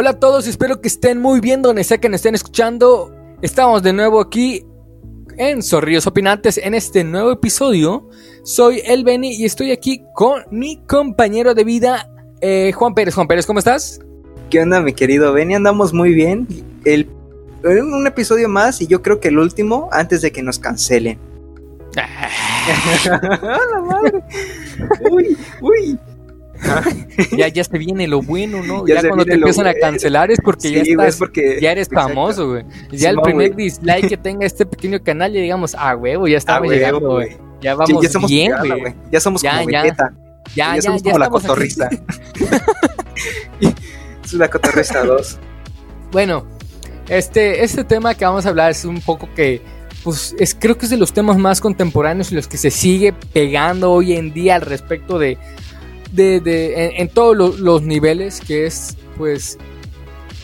Hola a todos, espero que estén muy bien donde sea que nos estén escuchando. Estamos de nuevo aquí en Zorrillos Opinantes en este nuevo episodio. Soy el Benny y estoy aquí con mi compañero de vida, eh, Juan Pérez. Juan Pérez, ¿cómo estás? ¿Qué onda, mi querido Benny? Andamos muy bien. El, un episodio más y yo creo que el último antes de que nos cancelen. ¡La madre! ¡Uy! ¡Uy! ya, ya se viene lo bueno, ¿no? Ya, cuando te empiezan a cancelar es porque ya estás, porque, ya eres famoso, güey. Ya el primer dislike que tenga este pequeño canal, ya digamos, ah, huevo, ya estaba llegando, güey. Ya vamos ya somos bien, güey. Ya somos como Vegeta. Ya, ya, somos como la cotorrista. es una cotorrista 2. Bueno, este, este tema que vamos a hablar es un poco que pues es, creo que es de los temas más contemporáneos y los que se sigue pegando hoy en día al respecto de de, en, todos los, niveles, que es pues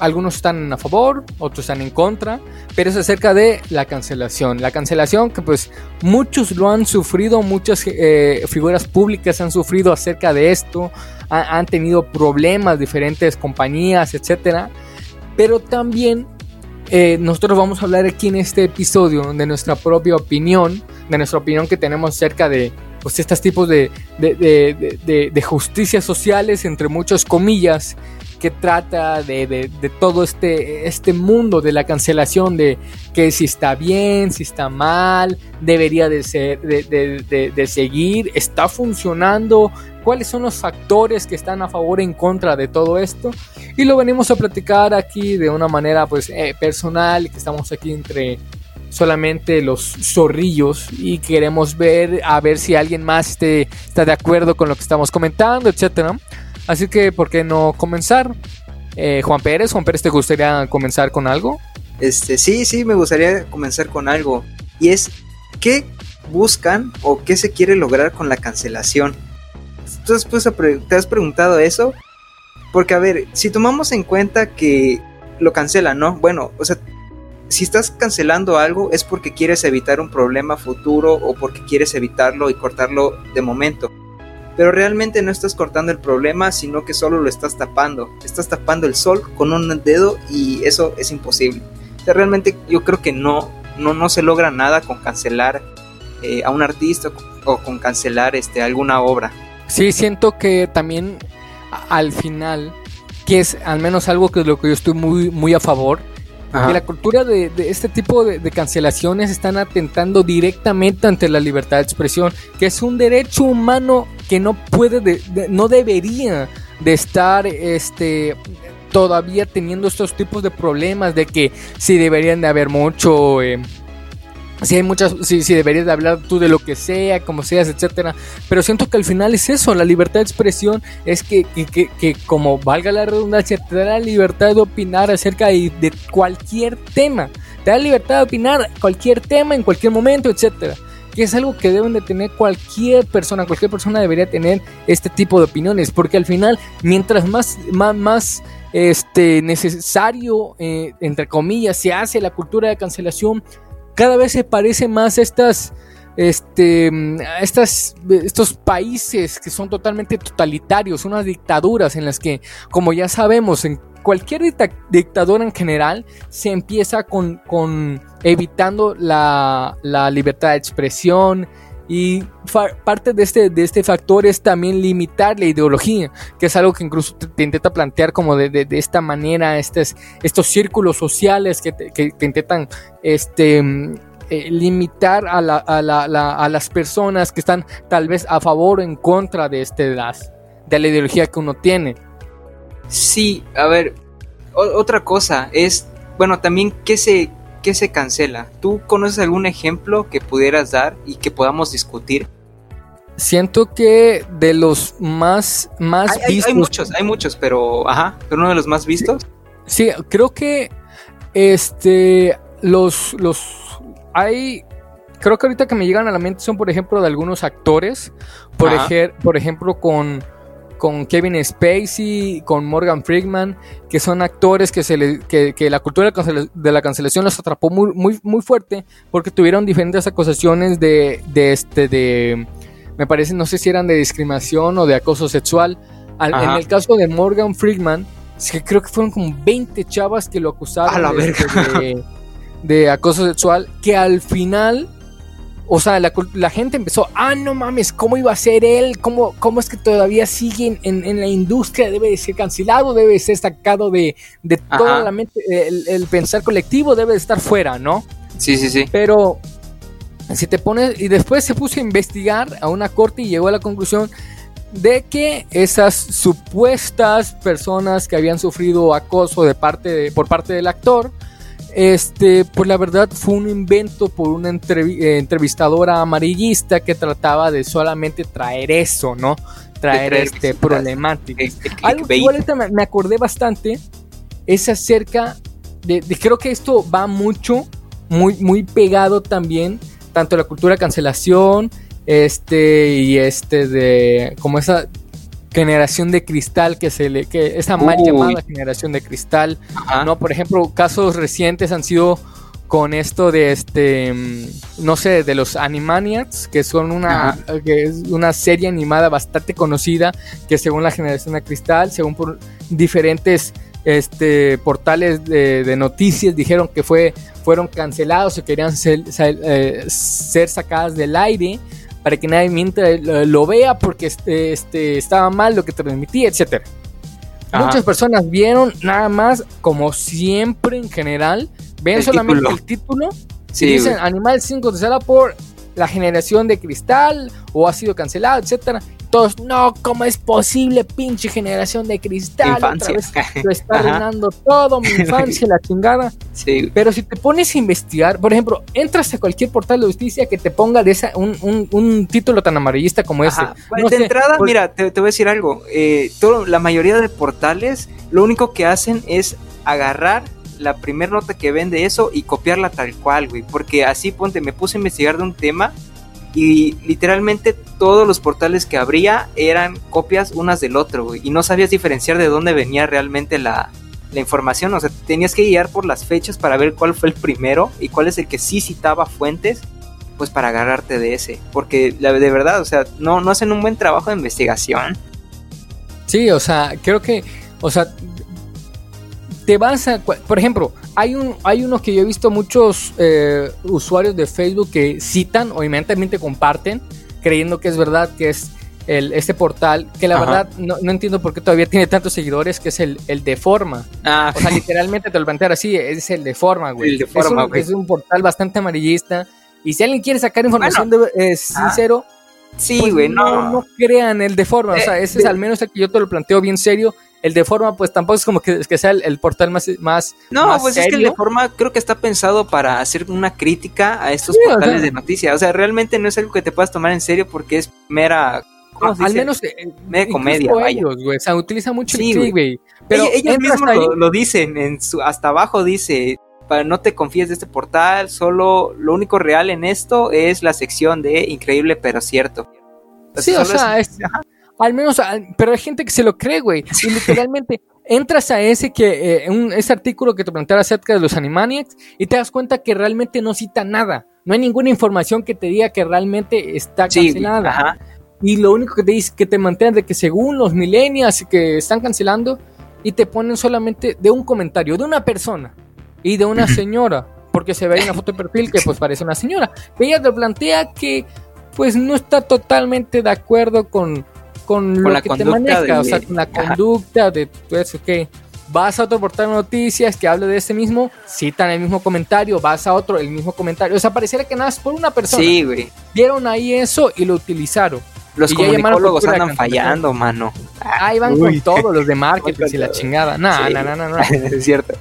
algunos están a favor, otros están en contra, pero es acerca de la cancelación. La cancelación que pues muchos lo han sufrido, muchas eh, figuras públicas han sufrido acerca de esto, han tenido problemas, diferentes compañías, etcétera. Pero también eh, nosotros vamos a hablar aquí en este episodio de nuestra propia opinión, de nuestra opinión que tenemos acerca de pues estos tipos de, de, justicias sociales, entre muchas comillas, que trata de, todo este, este mundo de la cancelación, de que si está bien, si está mal, debería de, ser, de, seguir, está funcionando, cuáles son los factores que están a favor e en contra de todo esto. Y lo venimos a platicar aquí de una manera pues eh, personal, que estamos aquí entre solamente los zorrillos y queremos ver a ver si alguien más esté, está de acuerdo con lo que estamos comentando, etcétera. Así que, ¿por qué no comenzar? Eh, Juan Pérez, Juan Pérez, ¿te gustaría comenzar con algo? Este, sí, sí, me gustaría comenzar con algo. Y es, ¿qué buscan o qué se quiere lograr con la cancelación? ¿Tú te has preguntado eso? Porque, a ver, si tomamos en cuenta que lo cancelan, ¿no? Bueno, o sea, si estás cancelando algo es porque quieres evitar un problema futuro o porque quieres evitarlo y cortarlo de momento. Pero realmente no estás cortando el problema, sino que solo lo estás tapando. Estás tapando el sol con un dedo y eso es imposible. realmente yo creo que no, no, no se logra nada con cancelar eh, a un artista o con cancelar este, alguna obra. Sí, siento que también al final, que es al menos algo que es lo que yo estoy muy, muy a favor, que la cultura de, este tipo de, cancelaciones están atentando directamente ante la libertad de expresión, que es un derecho humano que no puede, no debería de estar este, todavía teniendo estos tipos de problemas de que si deberían de haber mucho... Eh, si hay muchas, si, si deberías de hablar tú de lo que sea, como seas, etcétera. Pero siento que al final es eso, la libertad de expresión es que, que, que, como valga la redundancia, te da la libertad de opinar acerca de, de, cualquier tema. Te da la libertad de opinar cualquier tema en cualquier momento, etcétera. Que es algo que deben de tener cualquier persona, cualquier persona debería tener este tipo de opiniones, porque al final, mientras más, más, más este, necesario, eh, entre comillas, se hace la cultura de cancelación, cada vez se parece más a estas, este, estas, estos países que son totalmente totalitarios, unas dictaduras en las que, como ya sabemos, en cualquier dictadura en general se empieza con, con evitando la, la, libertad de expresión y parte de este, de este factor es también limitar la ideología, que es algo que incluso te, intenta plantear como de, de, esta manera, estos, círculos sociales que, que, intentan este, eh, limitar a, la, a, la, a, las personas que están tal vez a favor o en contra de, este, las, de la ideología que uno tiene. Sí, a ver, otra cosa es, bueno, también qué se, qué se cancela? ¿Tú conoces algún ejemplo que pudieras dar y que podamos discutir? Siento que de los más, más vistos. Hay, muchos, hay muchos, pero ajá, pero uno de los más vistos. Sí, creo que este los los hay creo que ahorita que me llegan a la mente son por ejemplo de algunos actores, por, por ejemplo con con Kevin Spacey, con Morgan Freeman, que son actores que, se le, que, la cultura de la cancelación los atrapó muy, muy, muy fuerte porque tuvieron diferentes acusaciones de, de, este, de, me parece, no sé si eran de discriminación o de acoso sexual. en el caso de Morgan Freeman, creo que fueron como 20 chavas que lo acusaron A la de, verga. de- de acoso sexual, que al final, o sea, la, gente empezó, ah, no mames, ¿cómo iba a ser él? ¿Cómo, cómo es que todavía sigue en, la industria? Debe de ser cancelado, debe de ser sacado de, de toda la mente, el, el pensar colectivo debe de estar fuera, ¿no? Sí, sí, sí. Pero si te pones y después se puso a investigar a una corte y llegó a la conclusión de que esas supuestas personas que habían sufrido acoso de parte de- por parte del actor, este, pues la verdad fue un invento por una entrevi- eh, entrevistadora amarillista que trataba de solamente traer eso, ¿no? Traer, traer este problemática. El- el Algo que igual me, acordé bastante es acerca de, de- creo que esto va mucho, muy, muy pegado también, tanto la cultura de cancelación, este, y este de como esa generación de cristal que se le, que esa mal Uy. llamada generación de cristal, Ajá. ¿no? Por ejemplo, casos recientes han sido con esto de este mm, no sé de los Animaniacs que son una que es una serie animada bastante conocida que según la generación de cristal según por diferentes este portales de, de noticias dijeron que fue fueron cancelados o querían ser, ser, eh, ser sacadas del aire para que nadie mientras lo, vea porque este, este estaba mal lo que transmitía etcétera Ajá. Muchas personas vieron nada más, como siempre en general, ven El solamente título. el título Sí, y dicen. Animal 5 cancelado por la generación de cristal o ha sido cancelado, etcétera. Todos, no, ¿cómo es posible, pinche generación de cristal? Otra Infancia. vez lo está arruinando todo, mi infancia, la chingada. Sí. Pero si te pones a investigar, por ejemplo, entras a cualquier portal de justicia que te ponga de esa, un, un- un título tan amarillista como ese. Ajá. Pues, No de sé, entrada, mira, te, te voy a decir algo. Eh, todo, la mayoría de portales, lo único que hacen es agarrar la primera nota que ven de eso y copiarla tal cual, güey. Porque así, ponte, me puse a investigar de un tema y literalmente todos los portales que abría eran copias unas del otro, güey. Y no sabías diferenciar de dónde venía realmente la, la información. O sea, tenías que guiar por las fechas para ver cuál fue el primero y cuál es el que sí citaba fuentes pues para agarrarte de ese. Porque de verdad, o sea, no, no hacen un buen trabajo de investigación. Sí, o sea, creo que, o sea, te vas a, por ejemplo, hay un, hay uno que yo he visto muchos eh, usuarios de Facebook que citan o inmediatamente comparten, creyendo que es verdad, que es el, este portal, que la Ajá. verdad no, no entiendo por qué todavía tiene tantos seguidores, que es el, el Deforma. Ah, O sea, literalmente te lo plantear así, es el Deforma, güey. El Deforma, es, un, güey. es un portal bastante amarillista. Y si alguien quiere sacar información de, eh, sincero, sí, pues güey, no, no. no crean el de forma. o sea, Eh, ese es de- al menos el que yo te lo planteo bien serio. El de forma, pues tampoco es como que, que sea el, el portal más, más, No, más pues es que el de forma creo que está pensado para hacer una crítica a estos Sí, o portales sea. de noticias. O sea, realmente no es algo que te puedas tomar en serio porque es mera. ¿cómo se al dice? menos eh, comedia, ellos, güey. O sea, utiliza mucho Sí, el güey. Pero Ellos- ellos mismos lo, lo dicen en su hasta abajo dice para no te confíes de este portal solo lo único real en esto es la sección de increíble pero cierto Sí, o sea, es- al menos, al- pero hay gente que se lo cree, güey. Y literalmente entras a ese que eh, un- ese artículo que te planteaba acerca de los Animaniacs y te das cuenta que realmente no cita nada. No hay ninguna información que te diga que realmente está Sí, cancelada. ajá. Y lo único que te dice que te mantiene de que según los millennials que están cancelando y te ponen solamente de un comentario de una persona y de una señora, porque se ve ahí en la foto de perfil que pues parece una señora. Ella te plantea que pues no está totalmente de acuerdo con, con, lo la que te conducta maneja, de- o sea, con la Ajá. conducta de pues ok. Vas a otro portal de noticias que hable de ese mismo, citan el mismo comentario, vas a otro, el mismo comentario. O sea, pareciera que nada es por una persona. sí güey Vieron ahí eso y lo utilizaron. los Y comunicólogos andan fallando mano Ahí van Uy. con todos los de marketing con y la chingada. No, Sí. no, no, no, no. es cierto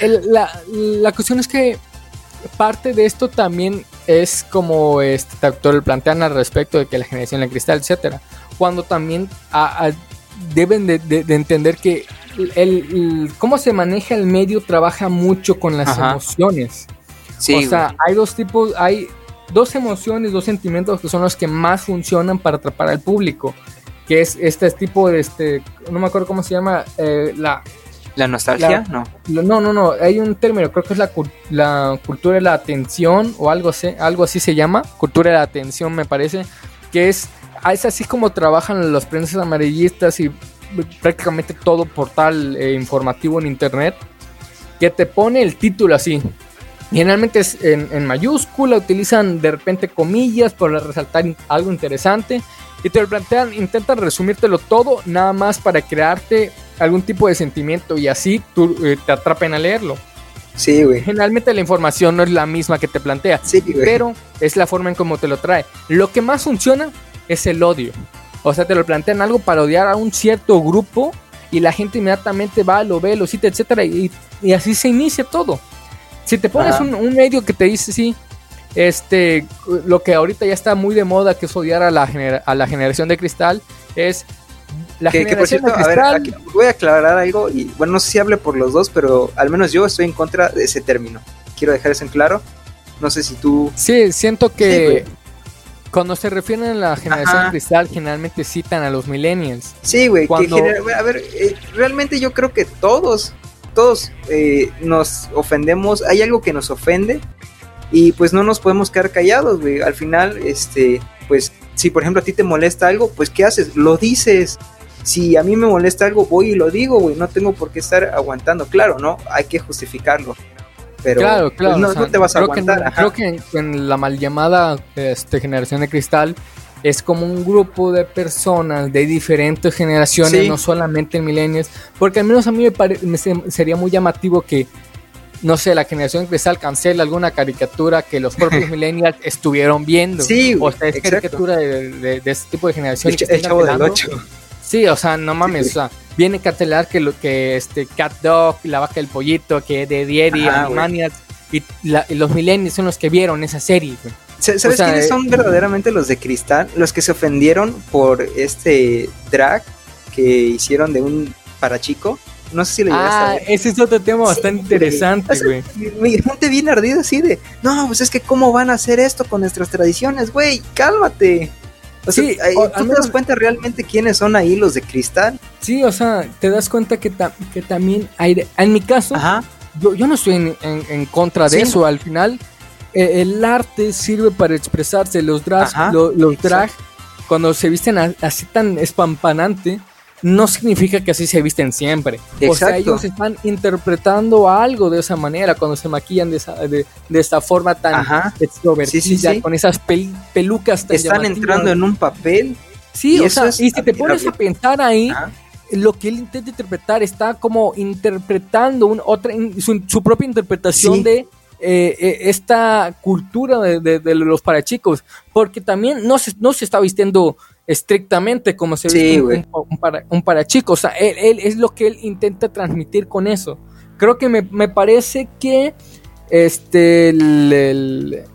El- la, la cuestión es que parte de esto también es como este autor plantean al respecto de que la generación de cristal, etcétera. Cuando también a- a- deben de, de- de entender que el, el- cómo se maneja el medio trabaja mucho con las Ajá. emociones. sí o güey. sea, hay dos tipos, hay dos emociones, dos sentimientos que son los que más funcionan para atrapar al público. Que es este tipo de este, no me acuerdo cómo se llama, eh, la, la nostalgia no No, no, no, hay un término, creo que es la, la cultura de la atención o algo así, algo así se llama, cultura de la atención me parece, que es, es así como trabajan los prendas amarillistas y prácticamente todo portal eh, informativo en internet que te pone el título así. Generalmente es en, mayúscula, utilizan de repente comillas para resaltar algo interesante y te lo plantean, intentan resumírtelo todo nada más para crearte algún tipo de sentimiento y así tú, eh, te atrapen a leerlo. Sí, güey. Generalmente la información no es la misma que te plantea, sí, pero es la forma en cómo te lo trae. Lo que más funciona es el odio. O sea, te lo plantean algo para odiar a un cierto grupo y la gente inmediatamente va, lo ve, lo cita, etcétera, y, así se inicia todo. Si te pones un, medio que te dice, sí, este, lo que ahorita ya está muy de moda, que es odiar a la, a la generación de cristal, es la que, por cierto, a ver, aquí voy a aclarar algo y bueno, no sé si hable por los dos, pero al menos yo estoy en contra de ese término. Quiero dejar eso en claro. No sé si tú... Sí, siento que cuando se refieren a la generación cristal, generalmente citan a los millennials. Sí, güey, a ver, eh, realmente yo creo que todos, todos eh, nos ofendemos, hay algo que nos ofende y pues no nos podemos quedar callados, güey. Al final, este, pues si por ejemplo a ti te molesta algo, pues ¿qué haces? Lo dices. Si a mí me molesta algo, voy y lo digo, güey. No tengo por qué estar aguantando. Claro, ¿no? Hay que justificarlo. Pero claro, pues, claro, no, te vas a aguantar. creo que en, la mal llamada este, generación de cristal es como un grupo de personas de diferentes generaciones, no solamente en milenios, porque al menos a mí me, me, sería muy llamativo que no sé, la generación cristal cancela alguna caricatura que los propios millennials estuvieron viendo. Sí, o sea, es caricatura de, de, este tipo de generación. El, chavo del 8. Sí, o sea, no mames, o sea, viene a cancelar que lo que este Cat Dog, la vaca del pollito, que de Dieri, Animaniacs y, y, los millennials son los que vieron esa serie, güey. ¿Sabes quiénes eh, son verdaderamente los de cristal? Los que se ofendieron por este drag que hicieron de un para chico. No sé si le llegaste ah, ese es otro tema bastante interesante, güey. Mi gente viene ardida así de, no, pues es que cómo van a hacer esto con nuestras tradiciones, güey, cálmate. O sí, sea, ¿tú te das cuenta realmente quiénes son ahí los de cristal? Sí, o sea, te das cuenta que, que también hay, en mi caso, Yo, yo no estoy en, contra de eso, al final eh, el arte sirve para expresarse, los drag, los drag cuando se visten así tan espampanante, no significa que así se visten siempre. O sea, ellos están interpretando algo de esa manera cuando se maquillan de, esa, de, esta forma tan extrovertida, con esas pelucas tan Están entrando en un papel. Sí, o sea, y si te pones a pensar ahí, lo que él intenta interpretar está como interpretando un, otra, su, propia interpretación de eh, eh, esta cultura de, de, los parachicos, porque también no se, no se está vistiendo estrictamente como se ve un, para, un para chicos. O sea, él, es lo que él intenta transmitir con eso. Creo que me, parece que este el,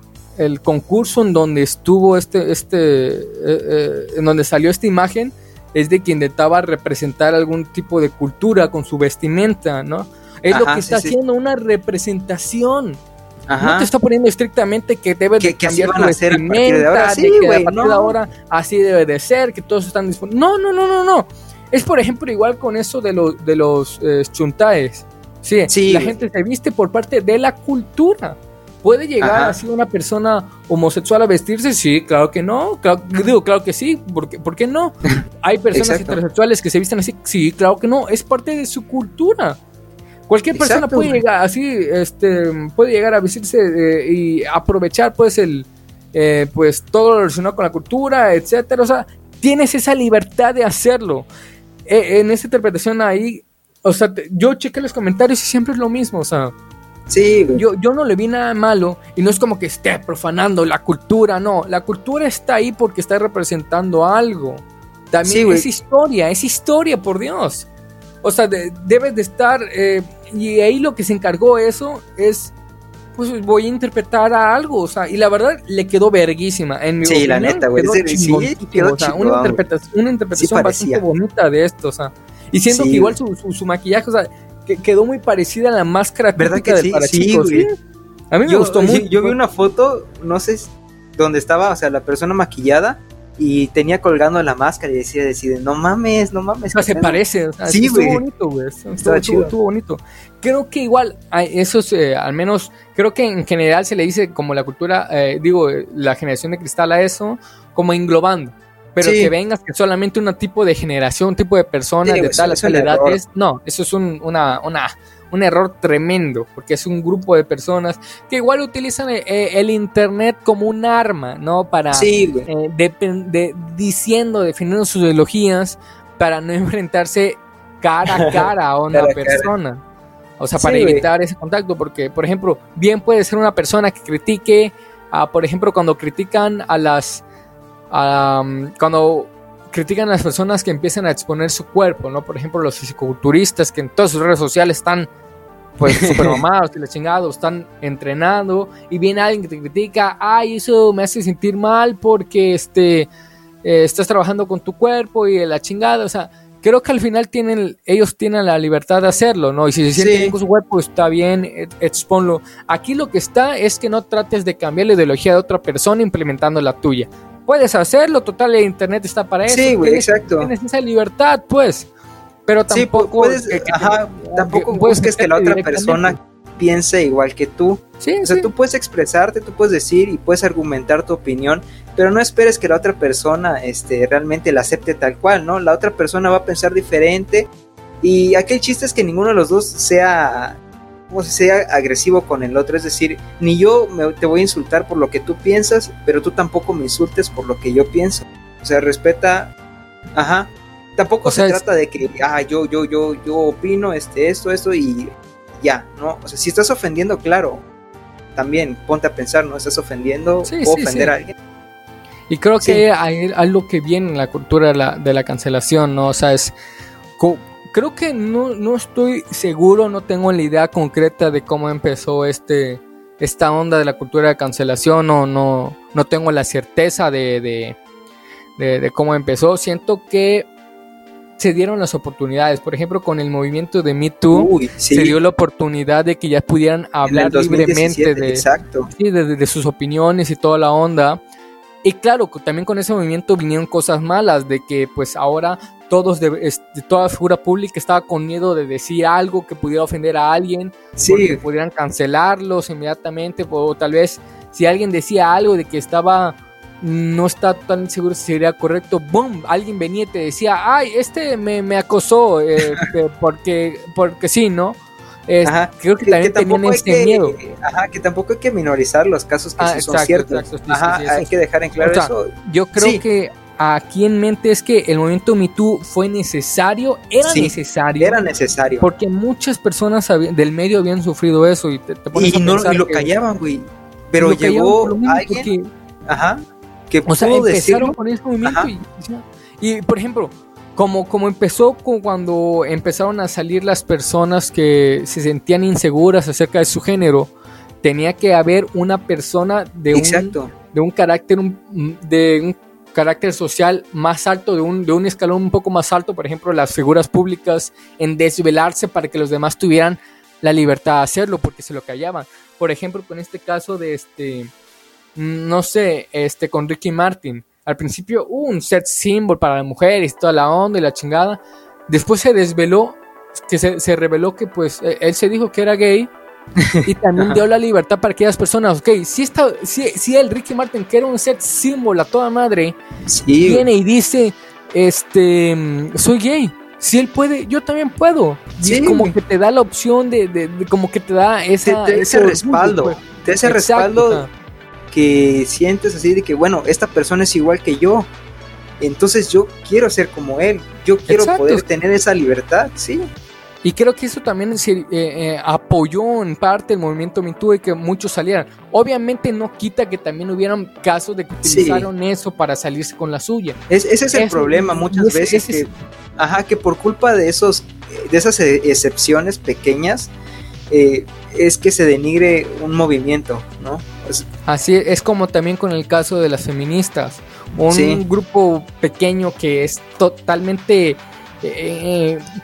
concurso en donde estuvo este, este, eh, eh, en donde salió esta imagen es de quien intentaba representar algún tipo de cultura con su vestimenta, ¿no? Es lo que está haciendo, una representación no te está poniendo estrictamente que debe de cambiar tu vestimenta, de sí, que a partir de ahora así debe de ser, que todos están disponibles. No, no, no, no, no. Es por ejemplo igual con eso de, los de los eh, chuntaes. Sí, la gente se viste por parte de la cultura. ¿Puede llegar así una persona homosexual a vestirse? Sí, claro que no. digo, claro que sí. ¿Por qué, ¿por qué no? Hay personas heterosexuales que se visten así. Sí, claro que no. Es parte de su cultura. Cualquier persona puede llegar así, este, puede llegar a vestirse eh, y aprovechar pues el, eh, pues todo lo relacionado con la cultura, etcétera. O sea, tienes esa libertad de hacerlo. E, en esta interpretación ahí, o sea, yo chequé los comentarios y siempre es lo mismo, o sea. Sí, yo, yo no le vi nada malo y no es como que esté profanando la cultura, no. La cultura está ahí porque está representando algo. También es historia, es historia, por Dios. O sea, debes de estar eh, y ahí lo que se encargó eso es, pues voy a interpretar a algo, o sea, y la verdad le quedó verguísima. En mi sí, la neta, güey. Sí, quedó o sea, una interpretación, una interpretación bastante bonita de esto, o sea. Y siento que igual su, su, maquillaje, o sea, que quedó muy parecida a la máscara ¿Verdad que sí? sí, güey. A mí me gustó mucho. Yo vi una foto, no sé dónde estaba, o sea, la persona maquillada y tenía colgando la máscara y decía, decide, no mames, no mames. O sea, se parece, o sea, sí, güey. Estuvo bonito, güey. Estuvo, estuvo, estuvo, bonito. Creo que igual, eso es, eh, al menos, creo que en general se le dice como la cultura, eh, digo, la generación de cristal a eso, como englobando. Pero que vengas que solamente un tipo de generación, un tipo de persona de tal, tal edad es, no, eso es un, una, una, un error tremendo, porque es un grupo de personas que igual utilizan eh, eh, el, Internet como un arma, ¿no? Para, sí, eh, de, diciendo, definiendo sus ideologías, para no enfrentarse cara a cara a una persona. O sea, para evitar ese contacto, porque, por ejemplo, bien puede ser una persona que critique, por ejemplo, cuando critican a las... cuando critican a las personas que empiezan a exponer su cuerpo, ¿no? Por ejemplo, los fisiculturistas que en todas sus redes sociales están pues super mamados y chingados, están entrenando y viene alguien que te critica, ay, eso me hace sentir mal porque este eh, estás trabajando con tu cuerpo y la chingada, o sea, creo que al final tienen ellos tienen la libertad de hacerlo, ¿no? Y si se sienten bien con su cuerpo, está bien, exponlo. Aquí lo que está es que no trates de cambiar la ideología de otra persona implementando la tuya puedes hacerlo, total, el internet está para eso. Sí, güey, exacto. Tienes esa libertad, pues. Pero tampoco. Sí, puedes, ajá, tampoco busques que la otra persona piense igual que tú. Sí, o sea, tú puedes expresarte, tú puedes decir y puedes argumentar tu opinión, pero no esperes que la otra persona este, realmente la acepte tal cual, ¿no? La otra persona va a pensar diferente y aquel chiste es que ninguno de los dos sea como si sea agresivo con el otro. Es decir, ni yo te voy a insultar por lo que tú piensas, pero tú tampoco me insultes por lo que yo pienso. O sea, respeta. Ajá. Tampoco se trata de que, ah, yo, yo, yo, yo opino este, esto, esto y ya, ¿no? O sea, si estás ofendiendo, claro, también ponte a pensar, ¿no? Estás ofendiendo o ofender a alguien. Y creo que hay algo que viene en la cultura de la, de la cancelación, ¿no? O sea, es creo que no, no estoy seguro, no tengo la idea concreta de cómo empezó este esta onda de la cultura de cancelación, o no, no tengo la certeza de, de, cómo empezó. Siento que se dieron las oportunidades. Por ejemplo, con el movimiento de Me Too, se dio la oportunidad de que ya pudieran hablar libremente de, de, de, sus opiniones y toda la onda. Y claro, también con ese movimiento vinieron cosas malas, de que pues ahora todos de, toda figura pública estaba con miedo de decir algo que pudiera ofender a alguien, sí. porque pudieran cancelarlos inmediatamente, o tal vez si alguien decía algo de que estaba no está tan seguro si sería correcto, boom, alguien venía y te decía, ay, este me, me acosó, eh, porque, porque sí, ¿no? Creo que, también tenían este miedo. Ajá, que tampoco hay que minorizar los casos que ah, son ciertos. ajá, hay que dejar en claro eso. Yo creo que aquí en mente es que el movimiento MeToo fue necesario, era necesario. Era necesario. Porque muchas personas del medio habían sufrido eso y te, y, no, lo callaban, güey. Pero llegó alguien, ajá, que o sea, empezaron con ese movimiento y, por ejemplo, como, como empezó con cuando empezaron a salir las personas que se sentían inseguras acerca de su género, tenía que haber una persona de un de un carácter de un carácter social más alto, de un, de un escalón un poco más alto, por ejemplo, las figuras públicas en desvelarse para que los demás tuvieran la libertad de hacerlo porque se lo callaban. Por ejemplo, con este caso de este, no sé, este con Ricky Martin. Al principio hubo un set symbol para las mujeres, toda la onda y la chingada. Después se desveló, que se, se reveló que pues e, él se dijo que era gay y también dio la libertad para aquellas personas, ok, si, está, si, si el Ricky Martin, que era un set símbolo a toda madre, viene y dice, este, soy gay, si él puede, yo también puedo. Y como que te da la opción de, de, como que te da esa, ese respaldo, pues. te ese respaldo que sientes así de que, bueno, esta persona es igual que yo. Entonces yo quiero ser como él, yo quiero poder tener esa libertad, sí. Y creo que eso también eh, eh, apoyó en parte el movimiento MeToo y que muchos salieran. Obviamente no quita que también hubieran casos de que utilizaron eso para salirse con la suya. ese es el problema muchas veces que, ajá, que por culpa de esos, de esas e, excepciones pequeñas, eh, es que se denigre un movimiento, ¿no? Así es como también con el caso de las feministas, un grupo pequeño que es totalmente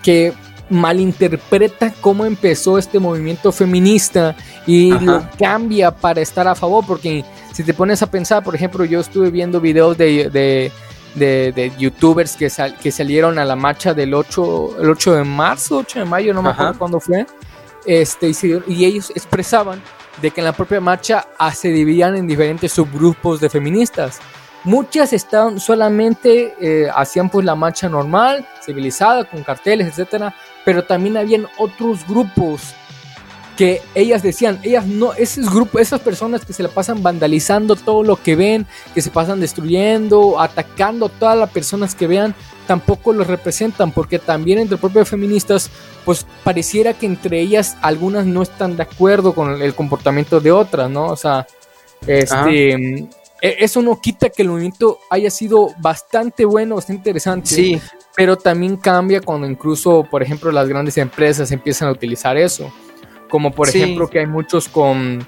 que malinterpreta cómo empezó este movimiento feminista y lo cambia para estar a favor, porque si te pones a pensar, por ejemplo, yo estuve viendo videos de, de, youtubers que, que salieron a la marcha del 8, el 8 de marzo, 8 de mayo, no me acuerdo cuándo fue, este, y, ellos expresaban de que en la propia marcha ah, se dividían en diferentes subgrupos de feministas. Muchas estaban solamente eh, hacían pues la marcha normal, civilizada, con carteles, etcétera, pero también habían otros grupos que ellas decían, ellas no, esos grupos, esas personas que se la pasan vandalizando todo lo que ven, que se pasan destruyendo, atacando a todas las personas que vean, tampoco los representan, porque también entre propias feministas, pues pareciera que entre ellas algunas no están de acuerdo con el comportamiento de otras, ¿no? O sea, este, e, eso no quita que el movimiento haya sido bastante bueno, bastante interesante. Sí. Pero también cambia cuando incluso, por ejemplo, las grandes empresas empiezan a utilizar eso. Como por ejemplo que hay muchos con...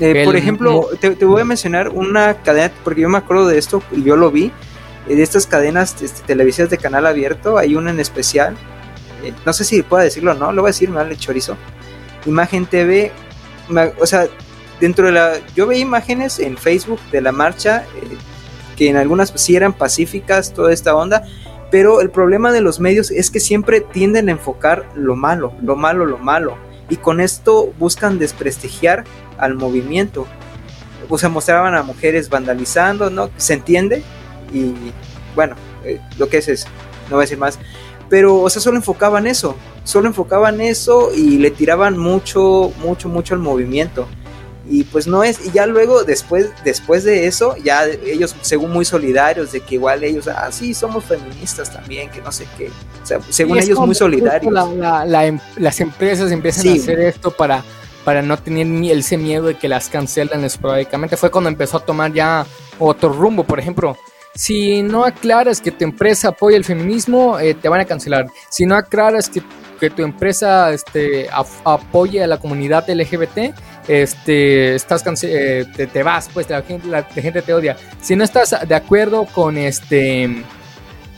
Eh, por ejemplo, te, voy a mencionar una cadena, porque yo me acuerdo de esto, y yo lo vi, de estas cadenas este, televisivas de canal abierto, hay una en especial, eh, no sé si puedo decirlo o no, lo voy a decir, me vale chorizo. Imagen TV, o sea, dentro de la... Yo veía imágenes en Facebook de la marcha, que en algunas sí eran pacíficas, toda esta onda, pero el problema de los medios es que siempre tienden a enfocar lo malo, lo malo, lo malo y con esto buscan desprestigiar al movimiento. O sea, mostraban a mujeres vandalizando, ¿no? Se entiende y bueno, eh, lo que es es, no voy a decir más, pero o sea, solo enfocaban eso, solo enfocaban eso y le tiraban mucho, mucho, mucho al movimiento. Y pues no es y ya luego después después de eso ya ellos según muy solidarios de que igual ellos ah sí somos feministas también que no sé qué o sea, según ellos muy solidarios. em, las empresas empiezan a hacer esto para para no tener ese miedo de que las cancelan esporádicamente. Fue cuando empezó a tomar ya otro rumbo por ejemplo si no aclaras que tu empresa apoya el feminismo, eh, te van a cancelar. Si no aclaras que, que tu empresa este, apoya a la comunidad LGBT, este, estás eh, te, vas, pues la gente, la, gente te odia. Si no estás de acuerdo con este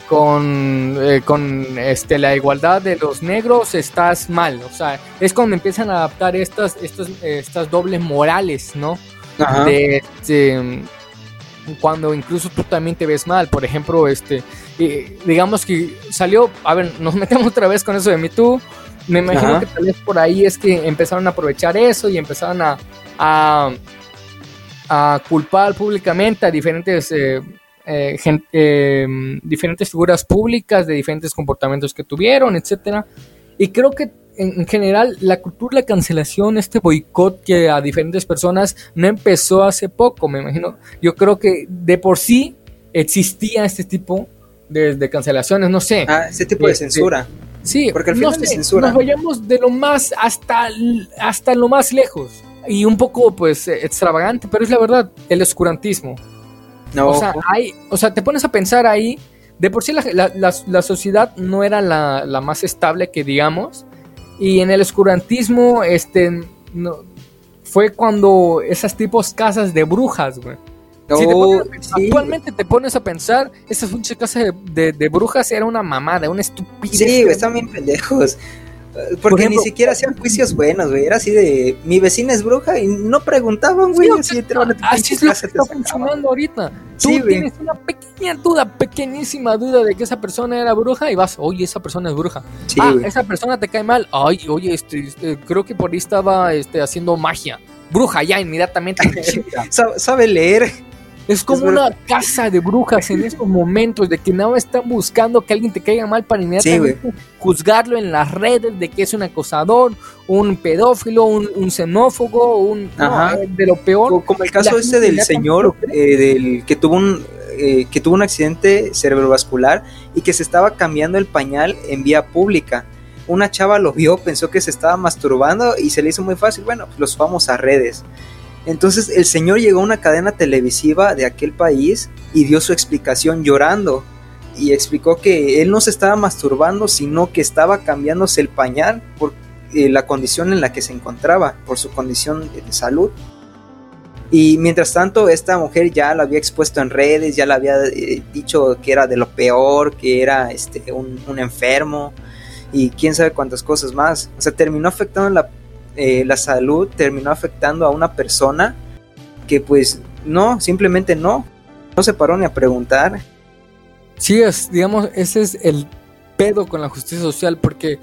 con, eh, con este, la igualdad de los negros, estás mal. O sea, es cuando empiezan a adaptar estas, estas, estas dobles morales, ¿no? De, este, cuando incluso tú también te ves mal. Por ejemplo, este, digamos que salió, a ver, nos metemos otra vez con eso de Me Too. Me imagino que tal vez por ahí es que empezaron a aprovechar eso y empezaron a, a, culpar públicamente a diferentes, eh, eh, eh, diferentes figuras públicas de diferentes comportamientos que tuvieron, etcétera. Y creo que en, general, la cultura de la cancelación, este boicot que a diferentes personas no empezó hace poco, me imagino. Yo creo que de por sí existía este tipo de, cancelaciones, no sé. Ah, este tipo de este, censura. Sí, porque al final no censura. Nos vayamos de lo más hasta, hasta lo más lejos. Y un poco, pues, extravagante, pero es la verdad, el oscurantismo. No. O sea, hay, o sea, te pones a pensar ahí, de por sí la, la, sociedad no era la, más estable que digamos, y en el oscurantismo, este, no, fue cuando esas tipos casas de brujas, güey. Actualmente te pones a pensar, esas muchas casas de, de, brujas era una mamada, una estupidez. Sí, están bien pendejos. Porque ni siquiera hacían juicios buenos, güey. Era así de mi vecina es bruja y no preguntaban, güey. así, es lo que está funcionando ahorita. Tú tienes una pequeña duda, pequeñísima duda de que esa persona era bruja y vas, oye, esa persona es bruja. ah, esa persona te cae mal. Ay, oye, este, este, creo que por ahí estaba este, haciendo magia. Bruja, ya inmediatamente. sabe leer. Es como una casa de brujas en esos momentos de que nada están buscando que alguien te caiga mal para inmediatamente juzgarlo en las redes de que es un acosador, un pedófilo, un, xenófobo, un de lo peor. Como el caso este del señor eh, del que tuvo un eh, que tuvo un accidente cerebrovascular y que se estaba cambiando el pañal en vía pública. Una chava lo vio, pensó que se estaba masturbando y se le hizo muy fácil. Bueno, pues los vamos a redes entonces el señor llegó a una cadena televisiva de aquel país y dio su explicación llorando. Y explicó que él no se estaba masturbando, sino que estaba cambiándose el pañal por eh, la condición en la que se encontraba, por su condición de salud. Y mientras tanto, esta mujer ya la había expuesto en redes, ya le había eh, dicho que era de lo peor, que era este, un, un enfermo y quién sabe cuántas cosas más. O sea, terminó afectando la eh, la salud terminó afectando a una persona que pues no, simplemente no, no se paró ni a preguntar. Sí, es, digamos, ese es el pedo con la justicia social porque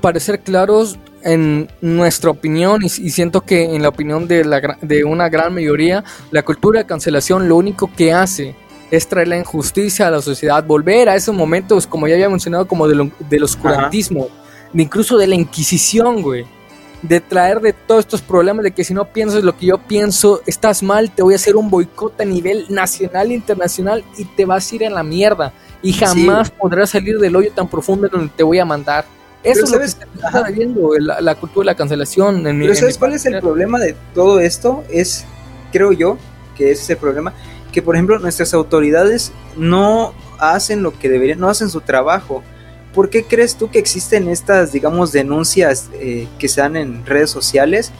para ser claros, en nuestra opinión y, siento que en la opinión de, la, de una gran mayoría, la cultura de cancelación lo único que hace es traer la injusticia a la sociedad, volver a esos momentos, como ya había mencionado, como del oscurantismo, incluso de la Inquisición, güey. De traer de todos estos problemas de que si no piensas lo que yo pienso, estás mal, te voy a hacer un boicot a nivel nacional e internacional y te vas a ir a la mierda. Y jamás podrás salir del hoyo tan profundo donde te voy a mandar. Eso es lo que está viendo la, cultura de la cancelación. En Pero ¿sabes cuál es el problema de todo esto? Es, creo yo, que es ese problema, que por ejemplo nuestras autoridades no hacen lo que deberían, no hacen su trabajo. ¿Por qué crees tú que existen estas, digamos, denuncias eh, que se dan en redes sociales?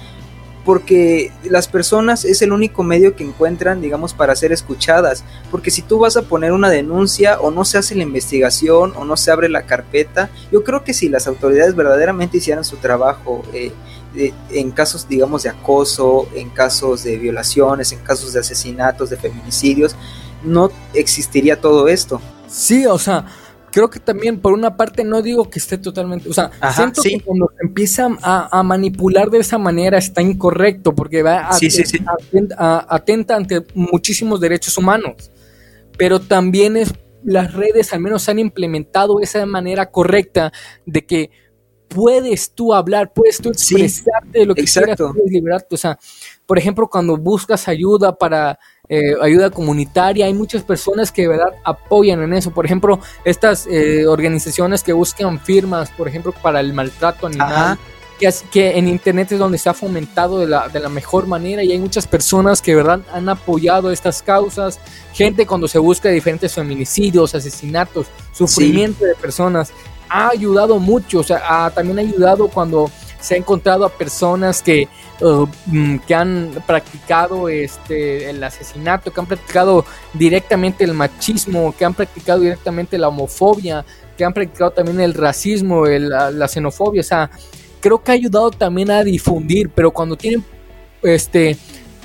porque las personas es el único medio que encuentran, digamos, para ser escuchadas. Porque si tú vas a poner una denuncia o no se hace la investigación o no se abre la carpeta, yo creo que si las autoridades verdaderamente hicieran su trabajo eh, en casos, digamos, de acoso, en casos de violaciones, en casos de asesinatos, de feminicidios, no existiría todo esto. Sí, o sea, creo que también por una parte no digo que esté totalmente, o sea, siento que cuando empiezan a, manipular de esa manera está incorrecto porque va a, atenta ante muchísimos derechos humanos, pero también es las redes al menos han implementado esa manera correcta de que puedes tú hablar, puedes tú expresarte de lo que quieras, puedes liberarte, o sea, por ejemplo, cuando buscas ayuda para eh, ayuda comunitaria. Hay muchas personas que de verdad apoyan en eso. Por ejemplo, estas eh, organizaciones que buscan firmas, por ejemplo, para el maltrato animal. Que, que, en internet es donde se ha fomentado de la, de la, mejor manera y hay muchas personas que de verdad han apoyado estas causas, gente cuando se busca diferentes feminicidios, asesinatos, sufrimiento de personas, ha ayudado mucho, o sea, también ha ayudado cuando se ha encontrado a personas que, uh, mm, que han practicado este, el asesinato, que han practicado directamente el machismo, que han practicado directamente la homofobia, que han practicado también el racismo, la, xenofobia. O sea, creo que ha ayudado también a difundir, pero cuando tienen este,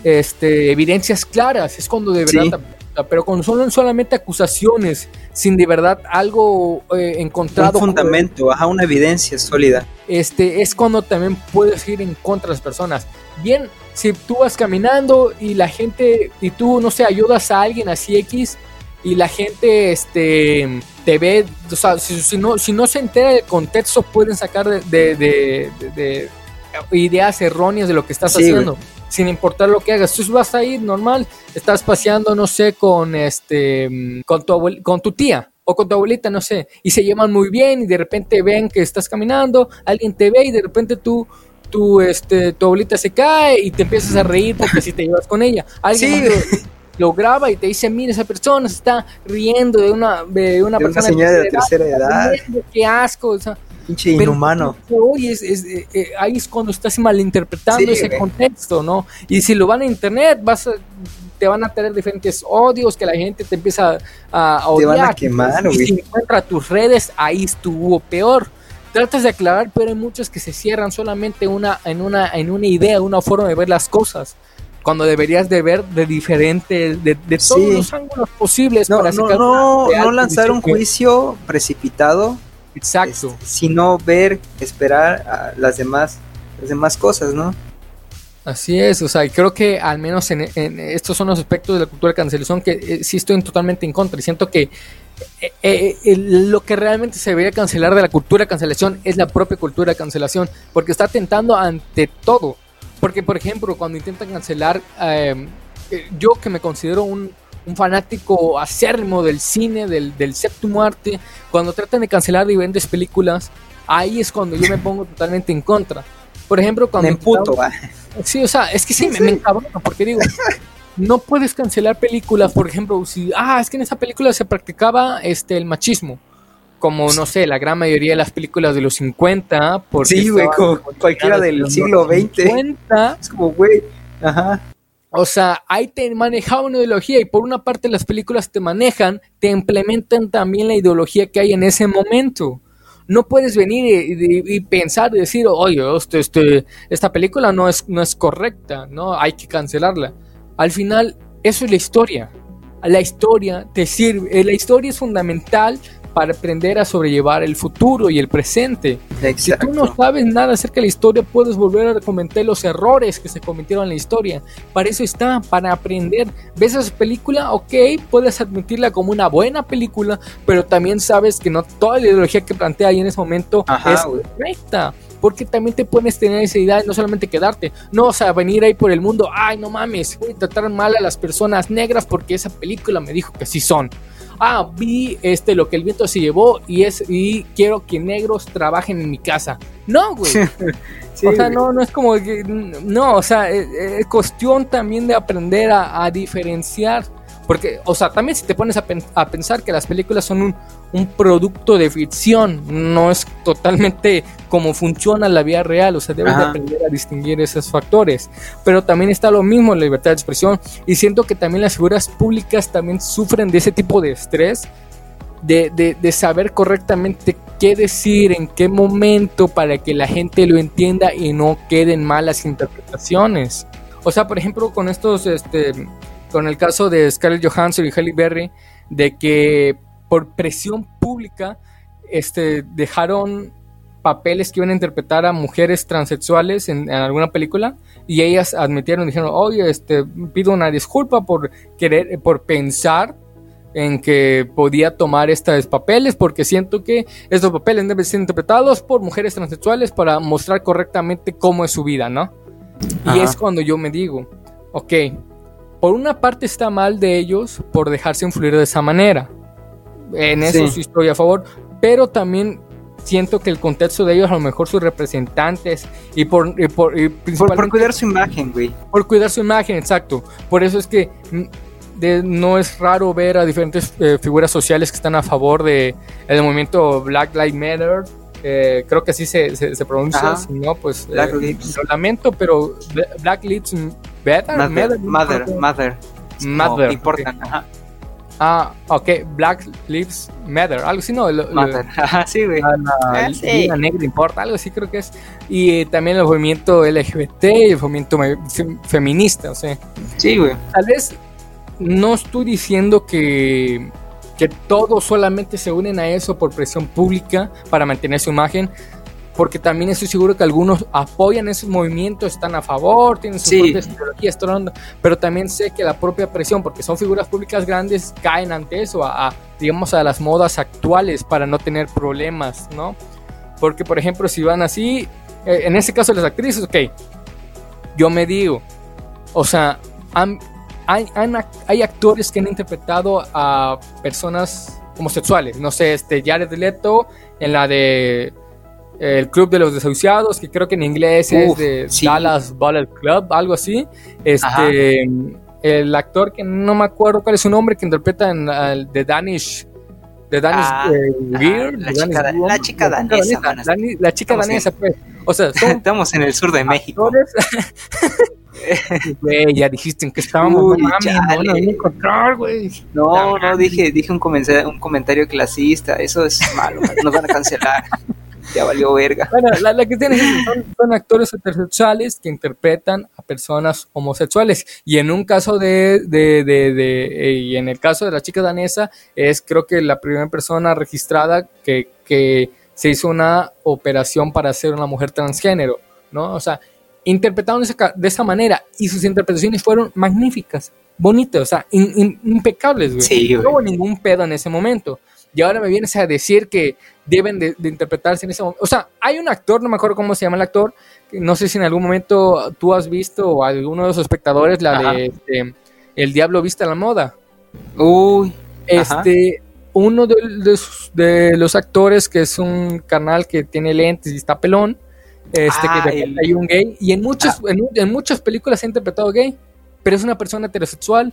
este, evidencias claras es cuando de verdad pero cuando son solamente acusaciones, sin de verdad algo eh, encontrado. Un fundamento, ajá, una evidencia sólida. Este, es cuando también puedes ir en contra de las personas. Bien, si tú vas caminando y la gente, y tú, no sé, ayudas a alguien así X, y la gente este, te ve, o sea, si, no, si no se entera del contexto, pueden sacar de, de, ideas erróneas de lo que estás haciendo sin importar lo que hagas. Tú vas a ir normal, estás paseando, no sé, con este, con tu, con tu tía o con tu abuelita, no sé, y se llevan muy bien y de repente ven que estás caminando, alguien te ve y de repente tú tu, este, tu abuelita se cae y te empiezas a reír porque si te llevas con ella. Alguien lo, graba y te dice, mira, esa persona se está riendo de una, de una persona de, tercera edad. Qué asco. O sea, Pinche inhumano. es, eh, eh, ahí es cuando estás malinterpretando ese contexto, ¿no? Y si lo van a internet, vas te van a tener diferentes odios, que la gente te empieza a, odiar. Te van a quemar, y si encuentra tus redes, ahí estuvo peor. Tratas de aclarar, pero hay muchos que se cierran solamente una, en, una, en una idea, una forma de ver las cosas cuando deberías de ver de diferente, de, todos los ángulos posibles no, para no, no, no lanzar un juicio precipitado Exacto. Este, sino ver, esperar a las demás, las demás cosas, ¿no? Así es, o sea, creo que al menos en, estos son los aspectos de la cultura de cancelación que eh, sí estoy totalmente en contra y siento que eh, eh, lo que realmente se debería cancelar de la cultura de cancelación es la propia cultura de cancelación, porque está atentando ante todo. Porque, por ejemplo, cuando intentan cancelar, yo que me considero un, un fanático acérrimo del cine, del, del séptimo arte, cuando tratan de cancelar diferentes películas, ahí es cuando yo me pongo totalmente en contra. Por ejemplo, cuando... Me puto, Sí, o sea, es que sí, me, me porque digo, no puedes cancelar películas, por ejemplo, si, ah, es que en esa película se practicaba este, el machismo como no sé, la gran mayoría de las películas de los 50. Sí, güey, cualquiera del siglo XX. Es como, güey, ajá. O sea, ahí te manejaba una ideología y por una parte las películas te manejan, te implementan también la ideología que hay en ese momento. No puedes venir y, pensar y decir, oye, este, este, esta película no es, no es correcta, ¿no? Hay que cancelarla. Al final, eso es la historia. La historia te sirve, la historia es fundamental para aprender a sobrellevar el futuro y el presente. Exacto. Si tú no sabes nada acerca de la historia, puedes volver a comentar los errores que se cometieron en la historia. Para eso está, para aprender. ¿Ves esa película? Ok, puedes admitirla como una buena película, pero también sabes que no toda la ideología que plantea ahí en ese momento Ajá, es correcta. Porque también te puedes tener esa idea, no solamente quedarte, no, o sea, venir ahí por el mundo, ay, no mames, voy a tratar mal a las personas negras porque esa película me dijo que sí son. Ah, vi este lo que el viento se llevó y es y quiero que negros trabajen en mi casa. No, güey. Sí, o sea, güey. no, no es como que. No, o sea, es, es cuestión también de aprender a, a diferenciar. Porque, o sea, también si te pones a, pen- a pensar que las películas son un, un producto de ficción, no es totalmente como funciona la vida real. O sea, debes de aprender a distinguir esos factores. Pero también está lo mismo, la libertad de expresión. Y siento que también las figuras públicas también sufren de ese tipo de estrés de, de- de saber correctamente qué decir, en qué momento, para que la gente lo entienda y no queden malas interpretaciones. O sea, por ejemplo, con estos, este, con el caso de Scarlett Johansson y Halle Berry, de que por presión pública, este, dejaron papeles que iban a interpretar a mujeres transexuales en, en alguna película y ellas admitieron, dijeron, oye, este, pido una disculpa por querer, por pensar en que podía tomar estos papeles porque siento que estos papeles deben ser interpretados por mujeres transexuales para mostrar correctamente cómo es su vida, ¿no? Y Ajá. es cuando yo me digo, ok, por una parte está mal de ellos por dejarse influir de esa manera. En eso Sí. sí estoy a favor, pero también siento que el contexto de ellos, a lo mejor sus representantes y por, y por, y Por, cuidar su imagen, güey. por cuidar su imagen, exacto. Por eso es que de- no es raro ver a diferentes eh, figuras sociales que están a favor de el movimiento Black Lives Matter. eh, creo que así se, se, se pronuncia, si no, pues Black eh, lo lamento, pero Bla- Black Lives Matter, Mother, mother, mother. Mother, No, importan, ajá. Ah, ok, Black Lives Matter, algo así, no, lo- lo- Mother. Ajá, sí, güey. la, la Ah, sí. negra importa, algo así creo que es. Y eh, también el movimiento LGBT y el movimiento me- fe- feminista, o sea. Sí, güey. Tal vez no estoy diciendo que, que todos solamente se unen a eso por presión pública para mantener su imagen, porque también estoy seguro que algunos apoyan esos movimientos, están a favor, tienen sus Sí. propias ideologías, pero también sé que la propia presión, porque son figuras públicas grandes, caen ante eso, a, a, digamos a las modas actuales para no tener problemas, ¿no? Porque, por ejemplo, si van así, eh, en ese caso las actrices, ok, yo me digo, o sea, han- hay, han hay actores que han interpretado a personas homosexuales. No sé, este Jared Leto en la de El Club de los Desahuciados, que creo que en inglés Uf, es de sí. Dallas Ballad Club, algo así. Ajá. Este, el actor que no me acuerdo cuál es su nombre, que interpreta en de Danish. De Danish Ah, eh, ajá, Weird, la chica la danesa. Dani- la chica en- danesa, pues. O sea, Estamos en el sur de México. Güey, ya dijiste que estábamos. Uy, no no, no, no encontrar, güey. No, no, dije, dije un comentario, un comentario clasista. Eso es malo, nos van a cancelar. Ya valió verga. Bueno, la, la que son, son actores heterosexuales que interpretan a personas homosexuales. Y en un caso de, de, de, de- eh, y en el caso de la chica danesa, es creo que la primera persona registrada que, que se hizo una operación para ser una mujer transgénero, ¿no? O sea, interpretaron de esa, de esa manera y sus interpretaciones fueron magníficas, bonitas, o sea, in- in- impecables, güey. Sí, güey. No hubo ningún pedo en ese momento. Y ahora me vienes a decir que deben de, de interpretarse en ese momento. O sea, hay un actor, no me acuerdo cómo se llama el actor, no sé si en algún momento tú has visto o alguno de los espectadores la Ajá. de este, El Diablo Viste a la Moda. Uy, Ajá. Este, uno de, de los actores que es un carnal que tiene lentes y está pelón, este, Ah, que el- repente hay un gay, y en, muchas en, en muchas películas se ha interpretado gay, pero es una persona heterosexual.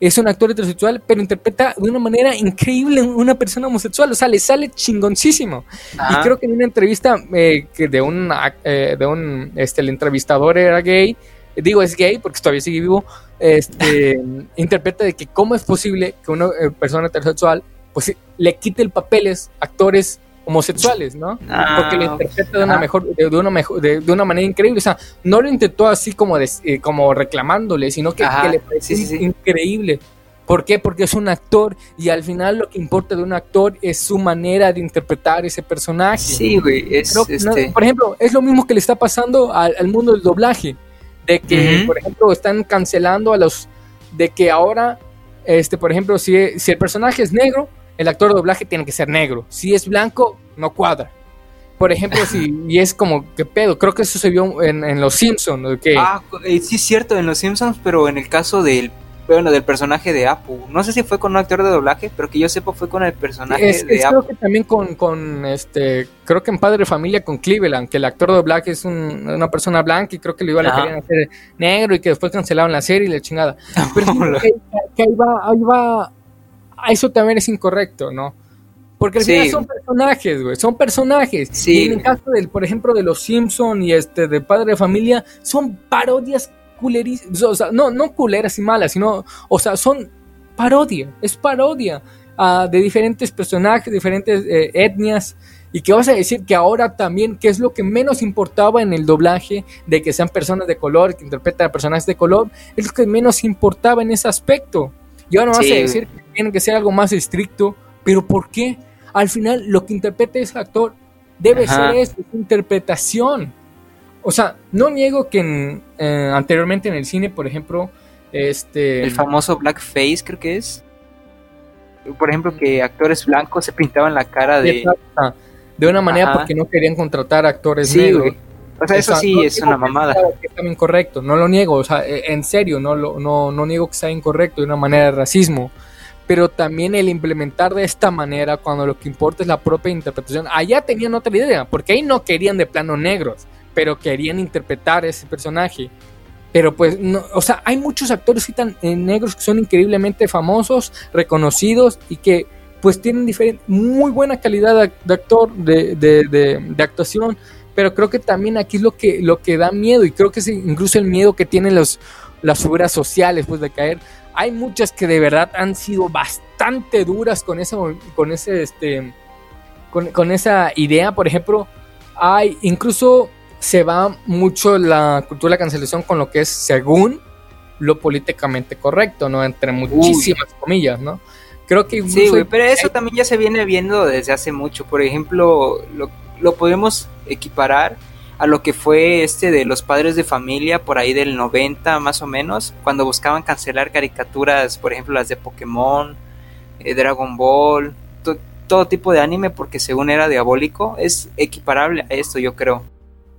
Es un actor heterosexual, pero interpreta de una manera increíble una persona homosexual. O sea, le sale chingoncísimo. ajá. Y creo que en una entrevista eh, que de un, eh, de un, este, el entrevistador era gay, digo es gay porque todavía sigue vivo, este, interpreta de que cómo es posible que una eh, persona heterosexual, pues le quite el papeles a actores homosexuales, ¿no? Ah, Porque lo interpreta de una mejor, de, de una mejor, de, de una manera increíble. O sea, no lo intentó así como, des- eh, como reclamándole, sino que, le pareció sí, sí, sí. increíble. ¿Por qué? Porque es un actor y al final lo que importa de un actor es su manera de interpretar ese personaje. Sí, güey, es este... Por ejemplo, es lo mismo que le está pasando al, mundo del doblaje, de que, por ejemplo, están cancelando a los... de que ahora, este, por ejemplo, si, si el personaje es negro, el actor de doblaje tiene que ser negro. Si es blanco, no cuadra. Por ejemplo, si, y es como, ¿qué pedo? Creo que eso se vio en, Los Simpsons. Que... Ah, eh, sí, es cierto, en Los Simpsons, pero en el caso del bueno, del personaje de Apu. No sé si fue con un actor de doblaje, pero que yo sepa fue con el personaje de Apu. Creo que también con, con, este, creo que en Padre de Familia con Cleveland, que el actor de doblaje es una persona blanca y creo que lo iban a hacer negro y que después cancelaron la serie y la chingada. Pero que, ahí va, ahí va, eso también es incorrecto, ¿no? Porque al final son personajes, güey, son personajes. Sí. Y en el caso del, por ejemplo, de los Simpson y este de Padre de Familia, son parodias culerísimas, o sea, no, no culeras y malas, sino, o sea, son parodia, es parodia uh, de diferentes personajes, diferentes eh, etnias. Y que vas a decir que ahora también, que es lo que menos importaba en el doblaje, de que sean personas de color, que interpretan a personajes de color, es lo que menos importaba en ese aspecto. Y ahora vas a decir que tiene que ser algo más estricto, pero ¿por qué? Al final, lo que interprete ese actor debe ser eso, su interpretación. O sea, no niego que eh, anteriormente en el cine, por ejemplo, este... El famoso blackface creo que es. Por ejemplo, que actores blancos se pintaban la cara de... De una manera porque no querían contratar actores negros. O sea, eso sí es una mamada. Que está incorrecto, no lo niego, o sea, e, en serio, no, lo, no, no niego que sea incorrecto de una manera de racismo, pero también el implementar de esta manera cuando lo que importa es la propia interpretación. Allá tenían otra idea, porque ahí no querían de plano negros, pero querían interpretar ese personaje. Pero pues, no, o sea, hay muchos actores que están en eh, negros que son increíblemente famosos, reconocidos y que pues tienen muy buena calidad de, actor, de, de, actuación, pero creo que también aquí es lo que, lo que da miedo y creo que es incluso el miedo que tienen los, las figuras sociales pues de caer. Hay muchas que de verdad han sido bastante duras con ese, con ese, este, con, con esa idea, por ejemplo, hay incluso se va mucho la cultura de la cancelación con lo que es según lo políticamente correcto, ¿no? Entre muchísimas comillas, ¿no? Creo que... Sí, güey, pero eso también ya se viene viendo desde hace mucho. Por ejemplo, lo, lo podemos equiparar a lo que fue este de los padres de familia por ahí del 90 más o menos, cuando buscaban cancelar caricaturas, por ejemplo las de Pokémon, eh, Dragon Ball, todo tipo de anime porque según era diabólico, es equiparable a esto yo creo.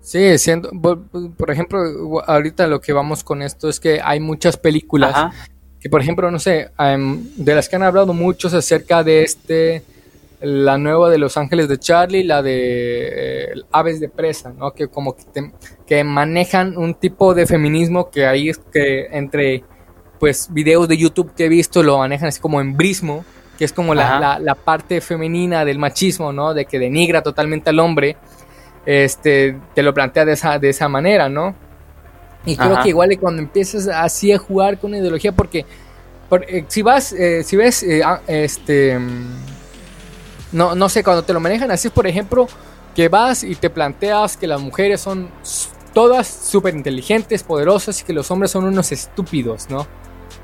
Sí, siendo, por ejemplo, ahorita lo que vamos con esto es que hay muchas películas que, por ejemplo, no sé, em, de las que han hablado muchos acerca de este, la nueva de Los Ángeles de Charlie, la de eh, Aves de Presa, ¿no? Que como que, que manejan un tipo de feminismo que ahí es que entre, pues, videos de YouTube que he visto lo manejan así como en brismo, que es como la, la, la parte femenina del machismo, ¿no? De que denigra totalmente al hombre este, te lo plantea de esa, de esa manera, ¿no? Y creo que igual cuando empiezas así a jugar con ideología, porque, eh, si vas, eh, si ves, eh, ah, este, no, no sé, cuando te lo manejan así, por ejemplo, que vas y te planteas que las mujeres son todas súper inteligentes, poderosas y que los hombres son unos estúpidos, ¿no?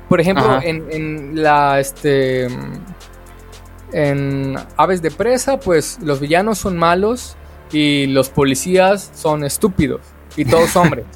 Por ejemplo, en, en, la, este, en Aves de Presa, pues los villanos son malos y los policías son estúpidos y todos hombres.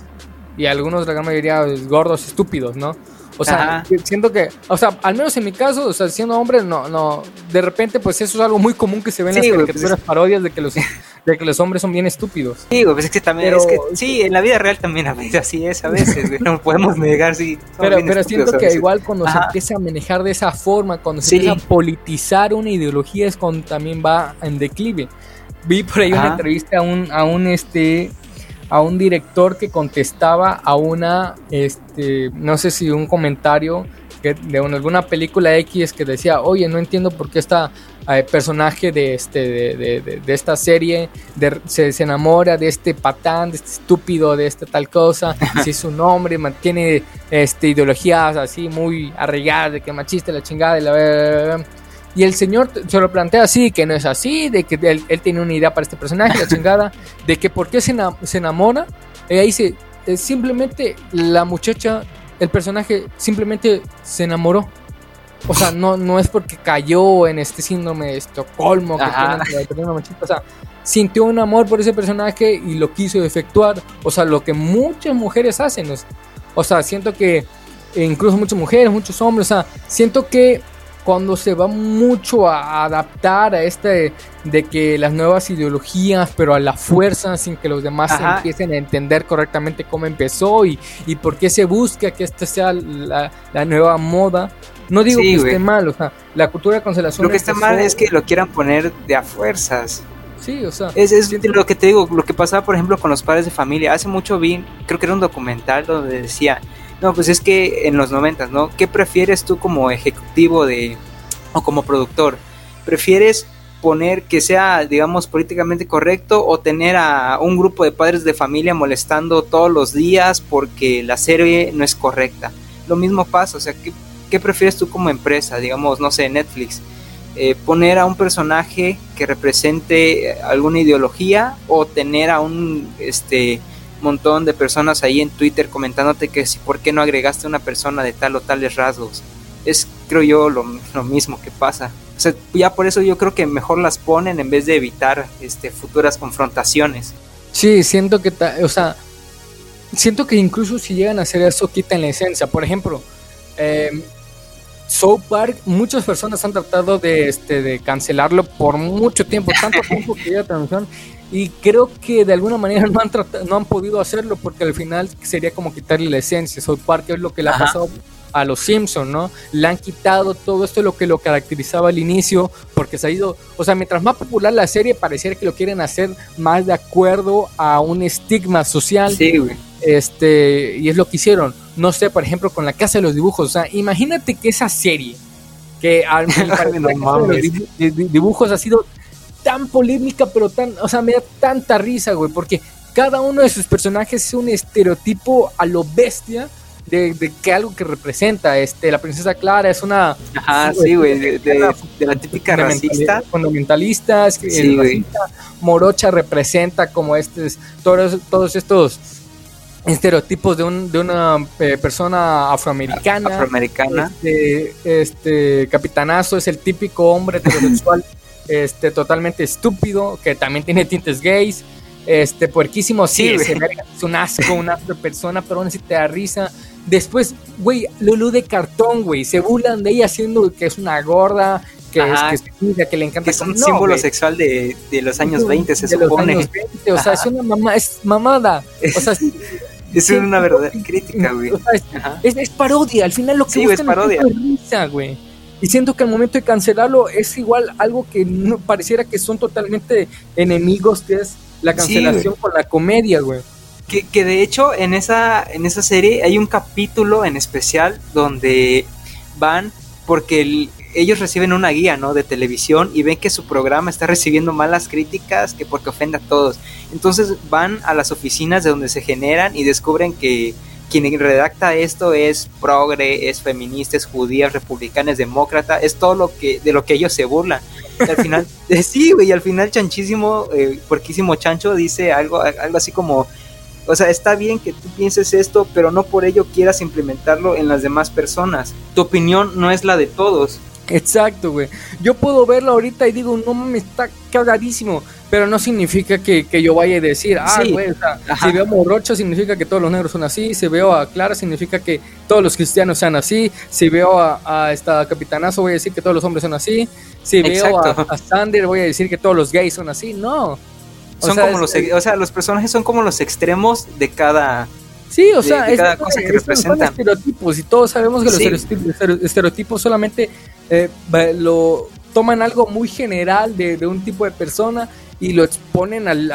y algunos, la gran mayoría, gordos estúpidos, ¿no? O sea, siento que, o sea, al menos en mi caso, o sea, siendo hombre, no, no, de repente, pues eso es algo muy común que se ve en las caricaturas pues, parodias de que los, de que los hombres son bien estúpidos. Sí, pues es que también, es que, sí, en la vida real también a veces así es, a veces, no podemos negar, sí. Pero, pero siento que igual cuando se empieza a manejar de esa forma, cuando se empieza a politizar una ideología es cuando también va en declive. Vi por ahí una entrevista a un, a un este a un director que contestaba a una este no sé si un comentario que, de alguna película X que decía oye no entiendo por qué esta eh, personaje de este de, de, esta serie se, se, enamora de este patán de este estúpido de esta tal cosa si es un hombre mantiene este ideologías así muy arraigadas de que machista la chingada y la y el señor se lo plantea así, que no es así, de que él, tiene una idea para este personaje, la chingada, de que por qué se, enamora. Y ahí dice, simplemente la muchacha, el personaje simplemente se enamoró. o sea, no, no es porque cayó en este síndrome de Estocolmo, que tiene, o sea, sintió un amor por ese personaje y lo quiso efectuar, o sea, lo que muchas mujeres hacen, o sea, siento que incluso muchas mujeres, muchos hombres, o sea, siento que cuando se va mucho a adaptar a este de que las nuevas ideologías, pero a la fuerza, sin que los demás empiecen a entender correctamente cómo empezó y, y por qué se busca que esta sea la, nueva moda. No digo que esté mal, o sea, la cultura de cancelación. Lo que está mal es que lo quieran poner de a fuerzas. Sí, o sea. Es, es lo que te digo, lo que pasaba, por ejemplo, con los padres de familia. Hace mucho vi, creo que era un documental donde decía no, pues es que en los noventas, ¿no? ¿Qué prefieres tú como ejecutivo de o como productor? ¿Prefieres poner que sea, digamos, políticamente correcto o tener a un grupo de padres de familia molestando todos los días porque la serie no es correcta? Lo mismo pasa, o sea, ¿qué, prefieres tú como empresa? Digamos, no sé, Netflix. Eh, poner a un personaje que represente alguna ideología o tener a un este montón de personas ahí en Twitter comentándote que si por qué no agregaste una persona de tal o tales rasgos. Es, creo yo, lo, mismo que pasa. O sea, ya por eso yo creo que mejor las ponen en vez de evitar este, futuras confrontaciones. Sí, siento que, o sea, siento que incluso si llegan a hacer eso, quitan la esencia. Por ejemplo, eh, South Park, muchas personas han tratado de, este, de cancelarlo por mucho tiempo, tanto tiempo que ya transmisión y creo que de alguna manera no han, no han podido hacerlo porque al final sería como quitarle la esencia. South Park es lo que le ha pasado a los Simpsons, ¿no? Le han quitado todo esto lo que lo caracterizaba al inicio porque se ha ido, o sea, mientras más popular la serie pareciera que lo quieren hacer más de acuerdo a un estigma social. Sí, güey. Este, y es lo que hicieron. No sé, por ejemplo, con la Casa de los Dibujos, o sea, imagínate que esa serie que al dibujos ha sido tan polémica, pero tan, o sea, me da tanta risa, güey, porque cada uno de sus personajes es un estereotipo a lo bestia de, que algo que representa. Este, la princesa Clara es una. Ajá, sí, güey, de, la típica racista. Fundamentalista, sí, Morocha representa como este, todos, todos estos estereotipos de, un, de una eh, persona afroamericana. Afroamericana. Este, este, capitanazo es el típico hombre heterosexual este, totalmente estúpido, que también tiene tintes gays, este, puerquísimo, sí, es un asco, una asco persona, pero aún así te da risa. Después, güey, Lulu de cartón, güey, se burlan de ella haciendo que es una gorda, que, es, que, que le encanta. es un símbolo sexual de, de, los años 20, se supone. o sea, es una mamá, es mamada. O sea, es una verdadera crítica, güey. es, parodia, al final lo que sí, es parodia. es risa, güey. Y siento que al momento de cancelarlo es igual algo que no pareciera que son totalmente enemigos, que es la cancelación con la comedia, güey. Que, que, de hecho en esa, en esa serie hay un capítulo en especial donde van porque ellos reciben una guía ¿no? de televisión y ven que su programa está recibiendo malas críticas que porque ofende a todos. Entonces van a las oficinas de donde se generan y descubren que quien redacta esto es progre, es feminista, es judía, es republicana, es demócrata, es todo lo que de lo que ellos se burlan. Y al final, eh, sí, güey, y al final chanchísimo, eh, porquísimo chancho dice algo, algo así como, o sea, está bien que tú pienses esto, pero no por ello quieras implementarlo en las demás personas. Tu opinión no es la de todos. Exacto, güey. Yo puedo verlo ahorita y digo, no mames, está cagadísimo. Pero no significa que, yo vaya a decir, ah, güey, si veo a Morocho significa que todos los negros son así. Si veo a Clara significa que todos los cristianos sean así. Si veo a, esta capitanazo voy a decir que todos los hombres son así. Si veo a, Sander voy a decir que todos los gays son así. No. son como los, o sea, los personajes son como los extremos de cada, Sí, o sea, es, cosa que representan. Estereotipos y todos sabemos que los estereotipos solamente eh, lo toman algo muy general de, un tipo de persona y lo exponen al,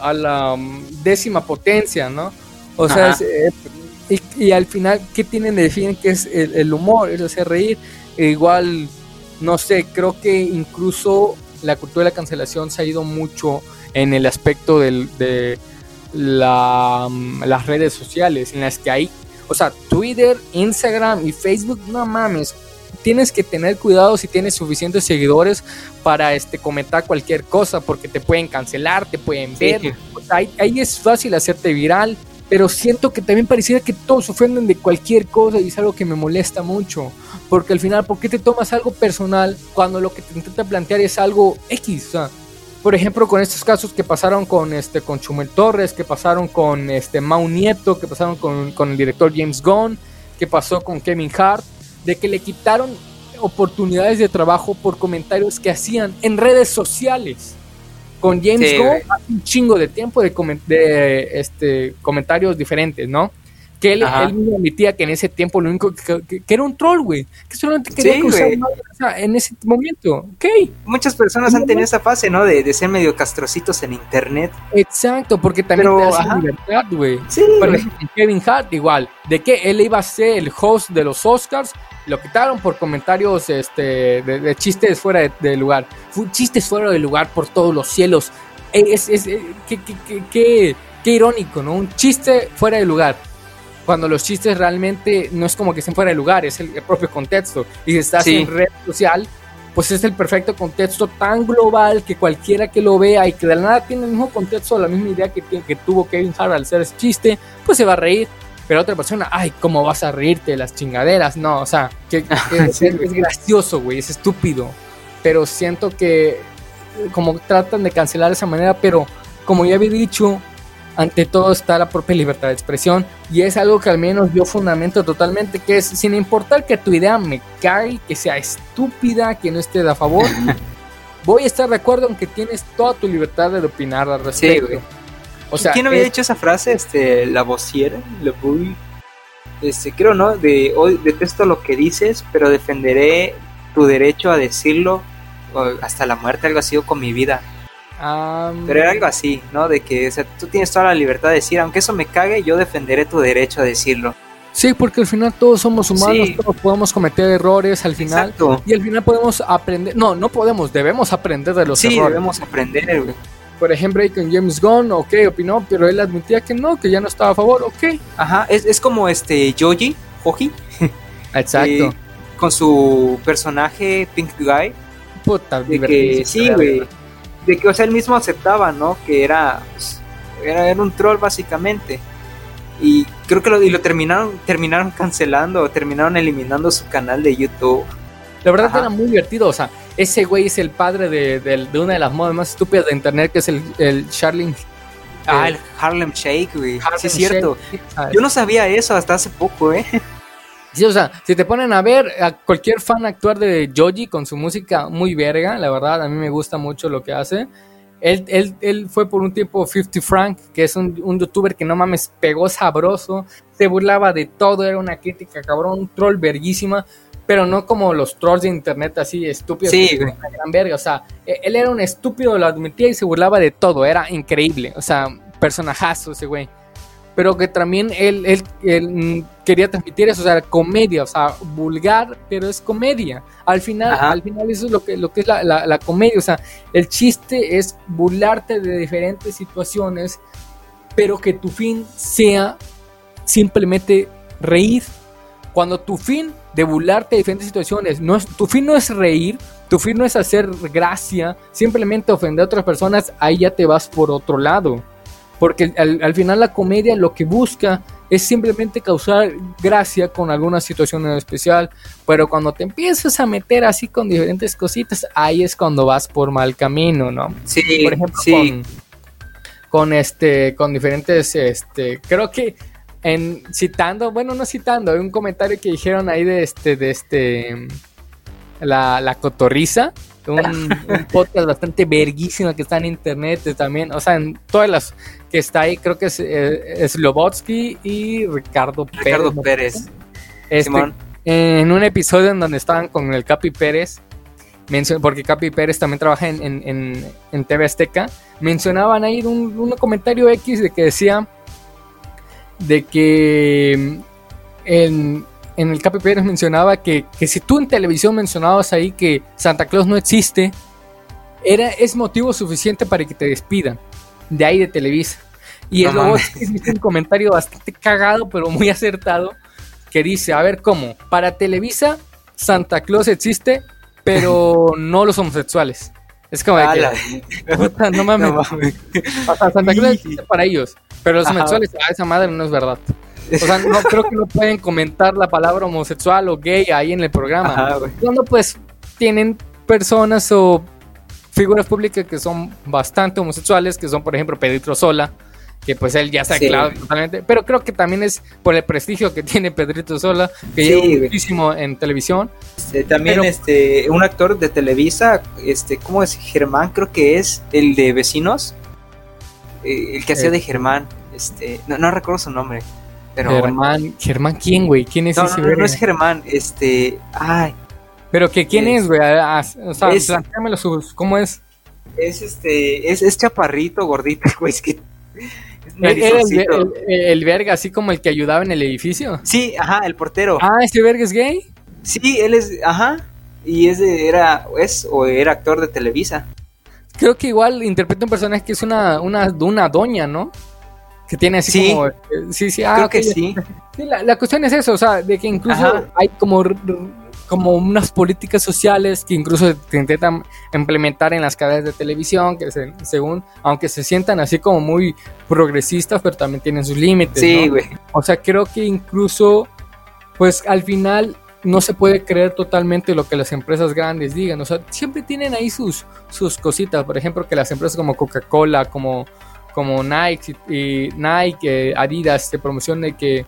a la um, décima potencia, ¿no? O sea, eh, y, al final, ¿qué tienen de definir que es el, humor? Es hacer reír. E igual, no sé, creo que incluso la cultura de la cancelación se ha ido mucho en el aspecto del, de la, um, las redes sociales, en las que hay, o sea, Twitter, Instagram y Facebook, no mames, tienes que tener cuidado si tienes suficientes seguidores para este, comentar cualquier cosa, porque te pueden cancelar, te pueden ver. ahí, es fácil hacerte viral. pero siento que también pareciera que todos ofenden de cualquier cosa y es algo que me molesta mucho. Porque al final, ¿por qué te tomas algo personal cuando lo que te intenta plantear es algo X? O sea, por ejemplo, con estos casos que pasaron con, este, con Chumel Torres, que pasaron con este, Mau Nieto, que pasaron con, con el director James Gunn, que pasó con Kevin Hart, de que le quitaron oportunidades de trabajo por comentarios que hacían en redes sociales. Con James Sí, Gunn hace un chingo de tiempo de, de, este, comentarios diferentes, ¿no? Que él, él mismo admitía que en ese tiempo lo único que, que- que era un troll, güey. Que solamente quería Sí, o sea, en ese momento. Ok, Muchas personas han tenido esa fase, ¿no? De, de ser medio castrocitos en internet. exacto, porque también Pero, te hace ajá. libertad, güey. Sí, Por ejemplo, Kevin Hart, igual, de que él iba a ser el host de los Oscars, lo quitaron por comentarios este, de, de chistes fuera de, de lugar. Fue chistes fuera de lugar por todos los cielos. Eh, Es, es, eh, qué, qué- qué- qué- qué irónico, ¿no? Un chiste fuera de lugar. Cuando los chistes realmente no es como que estén fuera de lugar, es el, el propio contexto. Y si estás Sí. en red social, pues es el perfecto contexto tan global que cualquiera que lo vea y que de la nada tiene el mismo contexto, la misma idea que, que tuvo Kevin Hart al hacer ese chiste, pues se va a reír. Pero otra persona, ay, ¿cómo vas a reírte de las chingaderas? No, o sea, que, que es, Sí, es- es gracioso, güey, es estúpido. Pero siento que como tratan de cancelar de esa manera, pero como ya había dicho, ante todo está la propia libertad de expresión y es algo que al menos yo fundamento totalmente, que es sin importar que tu idea me cae, que sea estúpida, que no esté de a favor, voy a estar de acuerdo en que tienes toda tu libertad de opinar al respecto. güey. o sea, ¿Quién había es- dicho esa frase? Este, la vociera, la Bull. Este, creo, ¿no? De hoy detesto lo que dices, pero defenderé tu derecho a decirlo hasta la muerte, algo así, o con mi vida. Am, Pero era algo así, ¿no? De que o sea, tú tienes toda la libertad de decir, aunque eso me cague, yo defenderé tu derecho a decirlo. Sí, porque al final todos somos humanos, Sí. todos podemos cometer errores al final. Exacto. Y al final podemos aprender, no, no podemos, debemos aprender de los Sí, errores. debemos aprender, güey. Por ejemplo, ahí con James Gunn, ok, opinó, pero él admitía que no, que ya no estaba a favor, ok. Ajá, es, es como este Joji, Joji, Exacto. eh, con su personaje Pink Guy, Puta, de que sí, güey. De que o sea, él mismo aceptaba, ¿no? Que era, pues, era, era un troll básicamente. Y creo que lo, y lo terminaron, terminaron cancelando, terminaron eliminando su canal de YouTube. La verdad Ajá. era muy divertido, o sea, ese güey es el padre de, de- de una de las modas más estúpidas de internet, que es el, el Charlie. Ah, eh, el Harlem Shake, güey. Harlem sí, es cierto. Yo no sabía eso hasta hace poco, ¿eh? Sí, o sea, si te ponen a ver a cualquier fan actuar de Joji con su música muy verga, la verdad, a mí me gusta mucho lo que hace. Él, él, él fue por un tiempo 50 Frank, que es un, un youtuber que no mames, pegó sabroso, se burlaba de todo, era una crítica cabrón, un troll verguísima, pero no como los trolls de internet así estúpidos. Sí, güey. gran verga, o sea, e- él era un estúpido, lo admitía y se burlaba de todo, era increíble, o sea, personajazo ese güey pero que también él, él, él, mm, quería transmitir eso, o sea, comedia, o sea, vulgar, pero es comedia. Al final, Ajá. al final eso es lo que, lo que es la, la- la comedia, o sea, el chiste es burlarte de diferentes situaciones, pero que tu fin sea simplemente reír. Cuando tu fin de burlarte de diferentes situaciones, no es, tu fin no es reír, tu fin no es hacer gracia, simplemente ofender a otras personas, ahí ya te vas por otro lado. Porque al, al final la comedia lo que busca es simplemente causar gracia con alguna situación en especial. Pero cuando te empiezas a meter así con diferentes cositas, ahí es cuando vas por mal camino, ¿no? Sí, Por ejemplo, sí. con, con este, con diferentes, este, creo que en citando, bueno, no citando, hay un comentario que dijeron ahí de este, de este, la, la cotorriza, un, un podcast bastante verguísimo que está en internet también, o sea, en todas las que está ahí, creo que es eh, Slobotsky y Ricardo Pérez. Ricardo. Pérez. Este, Simón. en un episodio en donde estaban con el Capi Pérez, porque Capi Pérez también trabaja en, en, en- en TV Azteca, mencionaban ahí un, un comentario X de que decía de que mm, en, en el Capi Pérez mencionaba que, que si tú en televisión mencionabas ahí que Santa Claus no existe, era, es motivo suficiente para que te despidan de ahí de Televisa. Y No es luego hizo un comentario bastante cagado, pero muy acertado, que dice, a ver, ¿cómo? Para Televisa, Santa Claus existe, pero no los homosexuales. Es como de que, puta, no mames. O sea, Santa Claus existe para ellos, pero los homosexuales, ah, esa madre no es verdad. O sea, no creo que no pueden comentar la palabra homosexual o gay ahí en el programa. Ajá, Cuando pues tienen personas o figuras públicas que son bastante homosexuales, que son por ejemplo Pedrito Sola, que pues él ya está claro totalmente, pero creo que también es por el prestigio que tiene Pedrito Sola, que lleva muchísimo en televisión. Este, también este un actor de Televisa, este ¿cómo es? Germán creo que es el de Vecinos, eh, el que hacía de Germán, este no, no recuerdo su nombre. Pero Germán, Germán quién, güey? ¿Quién es ese? No, no, es Germán, este, ay, pero que quién es, güey, ah, o sea, es, ¿cómo es? Es este, es, es chaparrito, gordito, güey, es que el, el, verga, así como el que ayudaba en el edificio. Sí, ajá, el portero. Ah, ¿este verga es gay? Sí, él es, ajá. Y es era, es, o era actor de Televisa. Creo que igual interpreta un personaje que es una, una, una doña, ¿no? Que tiene así como. Eh, sí, sí, ah, creo que sí. sí la, la, cuestión es eso, o sea, de que incluso hay como como unas políticas sociales que incluso se intentan implementar en las cadenas de televisión, que según, aunque se sientan así como muy progresistas, pero también tienen sus límites. Sí, güey. O sea, creo que incluso, pues al final no se puede creer totalmente lo que las empresas grandes digan. O sea, siempre tienen ahí sus, sus cositas. Por ejemplo, que las empresas como Coca-Cola, como, como Nike y Nike, Adidas, te promocionan que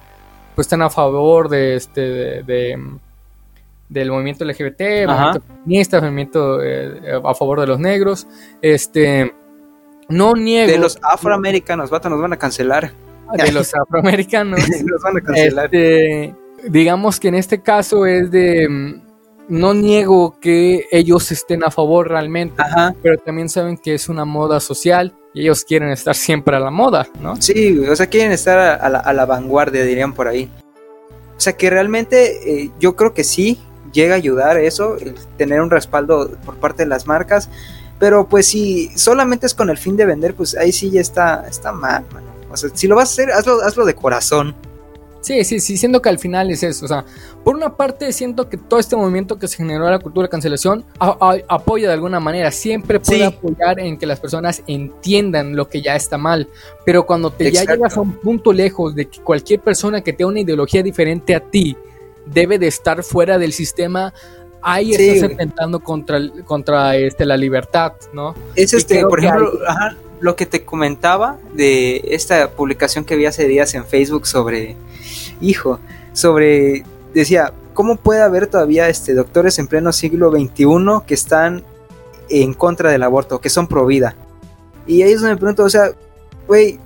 pues están a favor de este de del movimiento LGBT, movimiento feminista, movimiento eh, a favor de los negros. Este, no niego. De los afroamericanos, bata, nos van a cancelar. De los afroamericanos. nos van a cancelar. Este, digamos que en este caso es de. Mm, no niego que ellos estén a favor realmente, pero también saben que es una moda social y ellos quieren estar siempre a la moda, ¿no? Sí, o sea, quieren estar a, la, a la, vanguardia, dirían por ahí. O sea, que realmente eh, yo creo que sí, llega a ayudar eso, el tener un respaldo por parte de las marcas. Pero pues si solamente es con el fin de vender, pues ahí sí ya está, está mal, O sea, si lo vas a hacer, hazlo, hazlo de corazón. Sí, sí, sí, siento que al final es eso. O sea, por una parte siento que todo este movimiento que se generó en la cultura de cancelación apoya de alguna manera. Siempre puede apoyar en que las personas entiendan lo que ya está mal. Pero cuando te ya llegas a un punto lejos de que cualquier persona que tenga una ideología diferente a ti debe de estar fuera del sistema, ahí estás atentando contra, contra este, la libertad, ¿no? Es este, por ejemplo, lo que te comentaba de esta publicación que vi hace días en Facebook sobre, hijo, sobre, decía, ¿cómo puede haber todavía este, doctores en pleno siglo XXI que están en contra del aborto, que son pro vida? Y ahí es donde me pregunto, o sea, güey,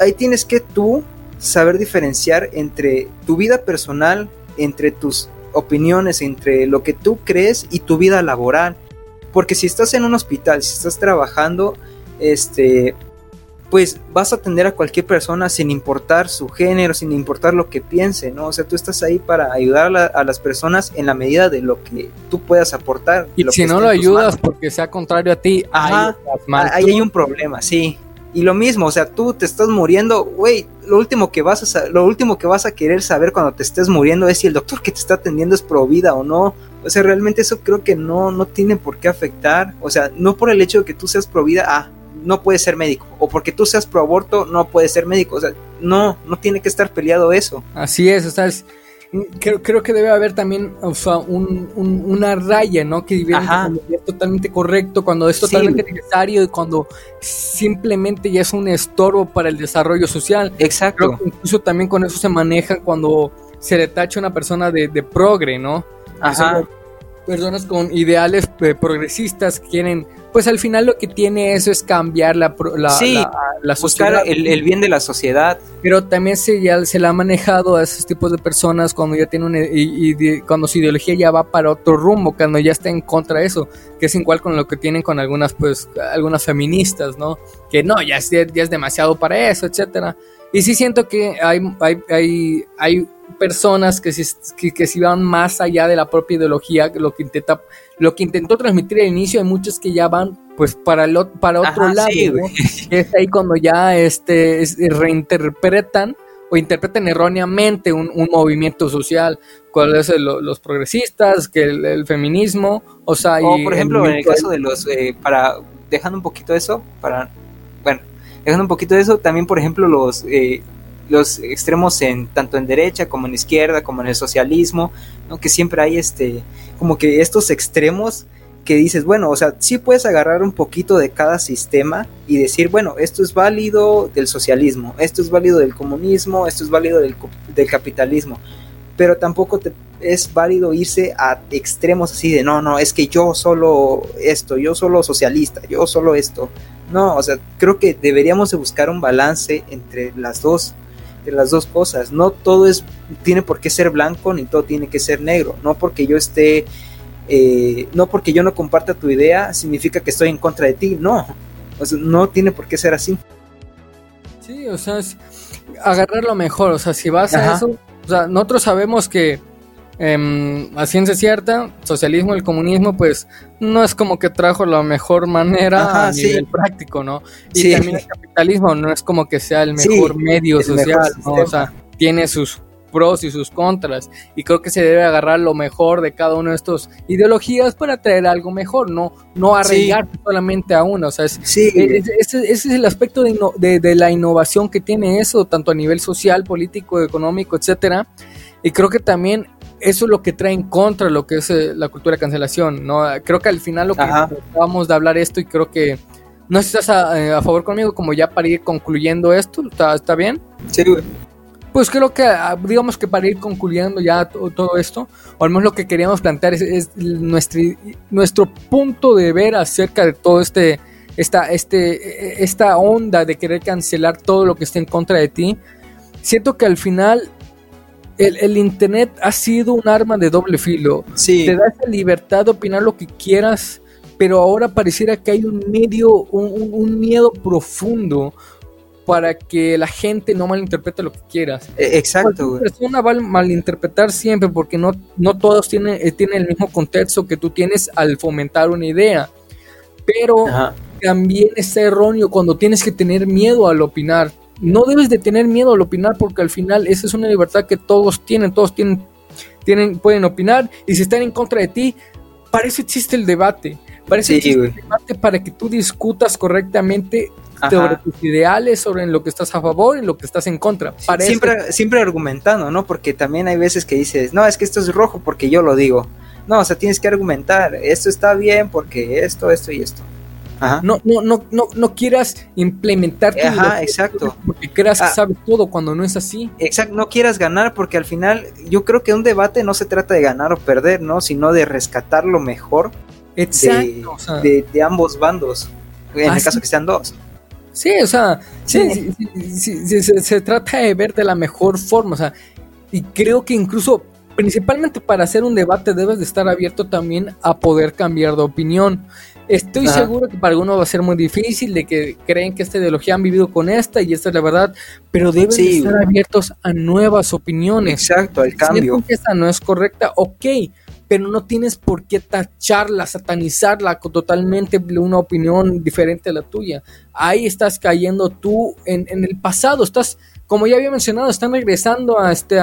ahí tienes que tú saber diferenciar entre tu vida personal entre tus opiniones, entre lo que tú crees y tu vida laboral. Porque si estás en un hospital, si estás trabajando, este, pues vas a atender a cualquier persona sin importar su género, sin importar lo que piense, ¿no? O sea, tú estás ahí para ayudar a, las personas en la medida de lo que tú puedas aportar. Y si no lo ayudas porque sea contrario a ti, ahí, ahí hay un problema, sí. Y lo mismo, o sea, tú te estás muriendo, güey, lo último que vas a lo último que vas a querer saber cuando te estés muriendo es si el doctor que te está atendiendo es pro vida o no. O sea, realmente eso creo que no no tiene por qué afectar, o sea, no por el hecho de que tú seas pro vida, ah, no puedes ser médico, o porque tú seas pro aborto, no puedes ser médico, o sea, no, no tiene que estar peleado eso. Así es, o sea, es, creo, creo que debe haber también o sea, un, una raya, ¿no? Que es totalmente correcto, cuando es totalmente necesario y cuando simplemente ya es un estorbo para el desarrollo social. Exacto. incluso también con eso se maneja cuando se le tacha a una persona de, de progre, ¿no? Ajá. personas con ideales eh, progresistas que quieren pues al final lo que tiene eso es cambiar la, la, la, sociedad. Buscar el, bien de la sociedad. Pero también se, ya se le ha manejado a esos tipos de personas cuando ya tiene una, y, cuando su ideología ya va para otro rumbo, cuando ya está en contra de eso, que es igual con lo que tienen con algunas, pues, algunas feministas, ¿no? Que no, ya es, ya es demasiado para eso, etcétera. Y sí siento que hay, hay, hay, hay personas que si, que, si van más allá de la propia ideología, lo que intenta, lo que intentó transmitir al inicio, hay muchos que ya van pues para el para otro lado, es ahí cuando ya este reinterpretan o interpreten erróneamente un, movimiento social, cuál es los progresistas, que el, feminismo, o sea, o por ejemplo, en el caso de los, eh, para, dejando un poquito eso, para, bueno, dejando un poquito de eso, también por ejemplo los, eh, los extremos en tanto en derecha como en izquierda, como en el socialismo, ¿no? que siempre hay este, como que estos extremos que dices, bueno, o sea, sí puedes agarrar un poquito de cada sistema y decir, bueno, esto es válido del socialismo, esto es válido del comunismo, esto es válido del, del capitalismo, pero tampoco te, es válido irse a extremos así de, no, no, es que yo solo esto, yo solo socialista, yo solo esto. No, o sea, creo que deberíamos de buscar un balance entre las dos, entre las dos cosas. No todo es, tiene por qué ser blanco ni todo tiene que ser negro. No porque yo esté eh, no porque yo no comparta tu idea significa que estoy en contra de ti, no, no tiene por qué ser así. Sí, o sea, es agarrar lo mejor, o sea, si vas a eso, o sea, nosotros sabemos que eh, a ciencia cierta, socialismo, el comunismo, pues no es como que trajo la mejor manera a nivel práctico, ¿no? Y también el capitalismo no es como que sea el mejor medio social, O sea, tiene sus pros y sus contras. Y creo que se debe agarrar lo mejor de cada una de estas ideologías para traer algo mejor, no, no arraigar solamente a una. O sea, es, ese es el aspecto de, de, la innovación que tiene eso, tanto a nivel social, político, económico, etcétera. Y creo que también eso es lo que trae en contra lo que es eh, la cultura de cancelación, ¿no? Creo que al final lo que vamos de hablar esto y creo que no estás a, eh, a, favor conmigo como ya para ir concluyendo esto, ¿está, está bien? Sí, pues creo que, ah, digamos que para ir concluyendo ya todo esto, o al menos lo que queríamos plantear es, nuestro, nuestro punto de ver acerca de todo este, esta, este, esta onda de querer cancelar todo lo que esté en contra de ti. Siento que al final el, Internet ha sido un arma de doble filo. Te da esa libertad de opinar lo que quieras, pero ahora pareciera que hay un medio, un, un miedo profundo para que la gente no malinterprete lo que quieras. E, exacto. Una persona va a malinterpretar siempre porque no, no todos tienen, eh, tienen el mismo contexto que tú tienes al fomentar una idea. Pero también es erróneo cuando tienes que tener miedo al opinar. No debes de tener miedo al opinar porque al final esa es una libertad que todos tienen, todos tienen, tienen pueden opinar y si están en contra de ti, para eso existe el debate. Parece que el debate para que tú discutas correctamente sobre tus ideales, sobre en lo que estás a favor y lo que estás en contra. siempre, siempre argumentando, ¿no? Porque también hay veces que dices, no, es que esto es rojo porque yo lo digo. No, o sea, tienes que argumentar, esto está bien porque esto, esto y esto. Ajá. No, no, no, no, no quieras implementar tu Ajá, exacto. porque creas que ah. sabes todo cuando no es así. Exacto, no quieras ganar porque al final yo creo que un debate no se trata de ganar o perder, ¿no? Sino de rescatar lo mejor Exacto, de, de, ambos bandos, en el caso que sean dos. Sí, o sea, sí. se, trata de ver de la mejor forma, o sea, y creo que incluso, principalmente para hacer un debate, debes de estar abierto también a poder cambiar de opinión. Estoy seguro que para algunos va a ser muy difícil, de que creen que esta ideología han vivido con esta y esta es la verdad, pero deben de estar abiertos a nuevas opiniones. Exacto, al cambio. Si que esta no es correcta, ok, pero no tienes por qué tacharla, satanizarla con totalmente una opinión diferente a la tuya. Ahí estás cayendo tú en, el pasado, estás, como ya había mencionado, están regresando a este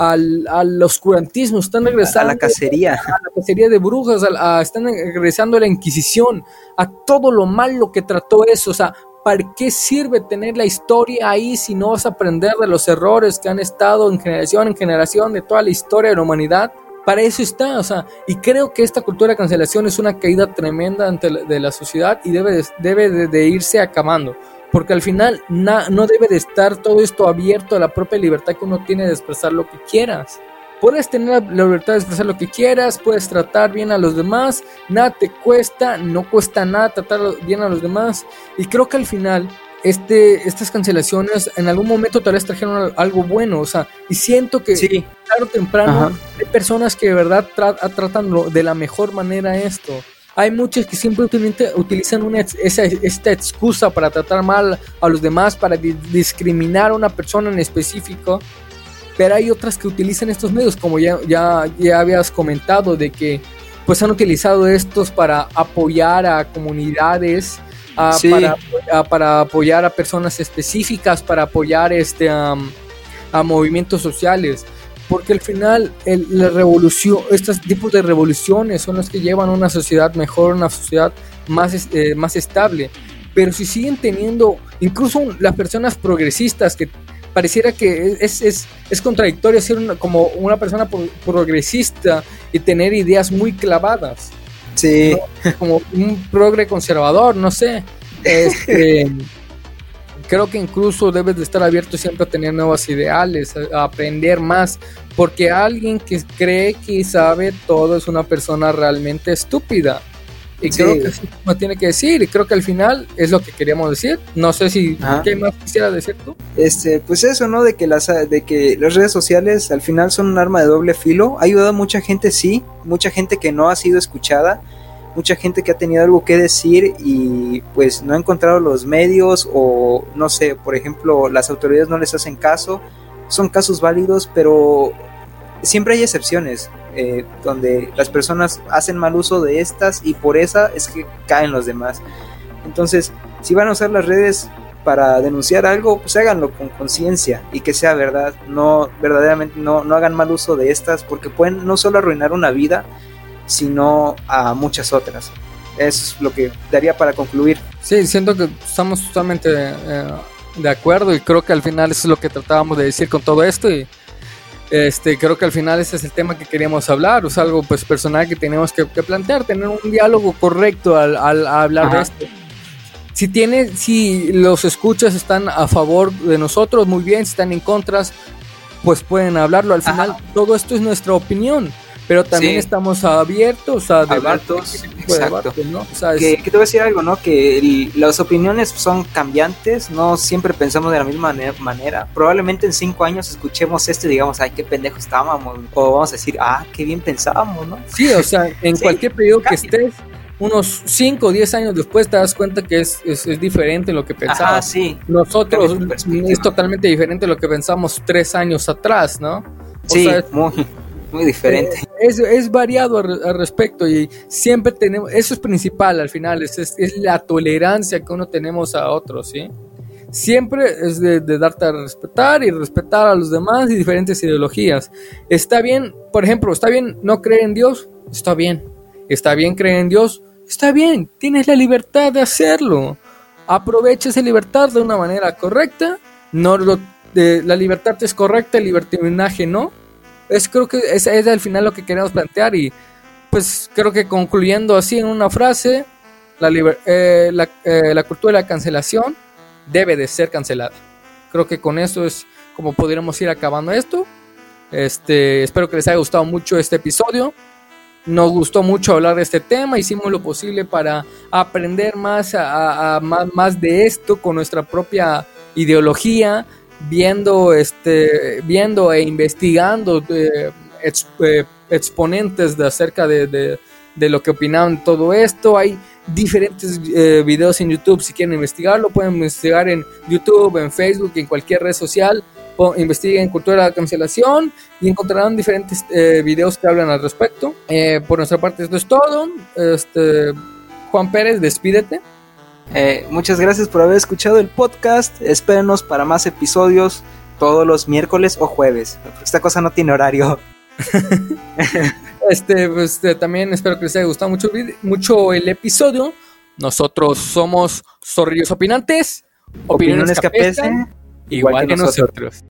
al, oscurantismo, están regresando a la cacería, a la cacería de brujas, están regresando a la Inquisición, a todo lo malo que trató eso, o sea, ¿para qué sirve tener la historia ahí si no vas a aprender de los errores que han estado en generación en generación de toda la historia de la humanidad? Para eso está, o sea, y creo que esta cultura de cancelación es una caída tremenda ante la, de la sociedad y debe de, debe de, irse acabando, porque al final no debe de estar todo esto abierto a la propia libertad que uno tiene de expresar lo que quieras. Puedes tener la libertad de expresar lo que quieras, puedes tratar bien a los demás, nada te cuesta, no cuesta nada tratar bien a los demás, y creo que al final este, estas cancelaciones en algún momento tal vez trajeron algo bueno, o sea, y siento que sí. tarde o temprano hay personas que de verdad tratan de la mejor manera esto. Hay muchos que simplemente utilizan una, esa, esta excusa para tratar mal a los demás, para discriminar a una persona en específico, pero hay otras que utilizan estos medios, como ya, ya, ya habías comentado, de que pues han utilizado estos para apoyar a comunidades para, para, apoyar a personas específicas, para apoyar este, a movimientos sociales, porque al final el, la revolución, estos tipos de revoluciones son los que llevan a una sociedad mejor, una sociedad más, eh, más estable. Pero si siguen teniendo, incluso las personas progresistas que pareciera que es, es, es contradictorio ser como una persona progresista y tener ideas muy clavadas. Sí. Como un progre conservador, no sé. Este, creo que incluso debes de estar abierto siempre a tener nuevos ideales, a, aprender más, porque alguien que cree que sabe todo es una persona realmente estúpida. Y creo que eso tiene que decir, y creo que al final es lo que queríamos decir. No sé si qué más quisiera decir tú. Este, pues eso, ¿no? De que las de que las redes sociales al final son un arma de doble filo. Ha ayudado a mucha gente, sí, mucha gente que no ha sido escuchada, mucha gente que ha tenido algo que decir y pues no ha encontrado los medios o no sé, por ejemplo, las autoridades no les hacen caso. Son casos válidos, pero siempre hay excepciones. Eh, donde las personas hacen mal uso de estas y por esa es que caen los demás. Entonces, si van a usar las redes para denunciar algo, pues háganlo con conciencia y que sea verdad, no verdaderamente no, no hagan mal uso de estas porque pueden no solo arruinar una vida, sino a muchas otras. Eso es lo que daría para concluir. Sí, siento que estamos totalmente eh, de acuerdo y creo que al final eso es lo que tratábamos de decir con todo esto este, creo que al final ese es el tema que queríamos hablar, es algo pues personal que tenemos que, plantear, tener un diálogo correcto al, hablar de esto. Si tiene, si los escuchas están a favor de nosotros, muy bien, si están en contras, pues pueden hablarlo. Al final todo esto es nuestra opinión pero también estamos abiertos a debates. Exacto. ¿no? que, te voy a decir algo, ¿no? Que las opiniones son cambiantes, no siempre pensamos de la misma manera. Probablemente en cinco años escuchemos esto y digamos, ay, qué pendejo estábamos. O vamos a decir, ah, qué bien pensábamos, ¿no? Sí, o sea, en cualquier periodo que estés, unos 5 o 10 años después te das cuenta que es, es, diferente lo que pensamos. sí. Nosotros es totalmente diferente lo que pensamos tres años atrás, ¿no? O sí, muy muy diferente. Eh, es, es variado al, respecto y siempre tenemos, eso es principal al final, es, es, la tolerancia que uno tenemos a otros, ¿sí? Siempre es de, darte a respetar y respetar a los demás y diferentes ideologías. Está bien, por ejemplo, está bien no creer en Dios, está bien. Está bien creer en Dios, está bien, tienes la libertad de hacerlo. Aprovecha esa libertad de una manera correcta. No lo, de, la libertad es correcta, el libertinaje no es creo que es, es al final lo que queremos plantear y pues creo que concluyendo así en una frase, la, eh, la, eh, la, cultura de la cancelación debe de ser cancelada. Creo que con eso es como podríamos ir acabando esto. Este, espero que les haya gustado mucho este episodio. Nos gustó mucho hablar de este tema, hicimos lo posible para aprender más, a, más, más de esto con nuestra propia ideología, viendo, este, viendo e investigando eh, eh, exponentes de acerca de, de, lo que opinaban todo esto. Hay diferentes eh, videos en YouTube, si quieren investigarlo, pueden investigar en YouTube, en Facebook, en cualquier red social. Investiguen cultura de la cancelación y encontrarán diferentes videos que hablan al respecto. por nuestra parte, esto es todo. Este, Juan Pérez, despídete. Eh, muchas gracias por haber escuchado el podcast. Espérenos para más episodios todos los miércoles o jueves. Esta cosa no tiene horario. este, pues eh, también espero que les haya gustado mucho, mucho el episodio. Nosotros somos Zorrillos Opinantes. Opiniones, que igual, que nosotros.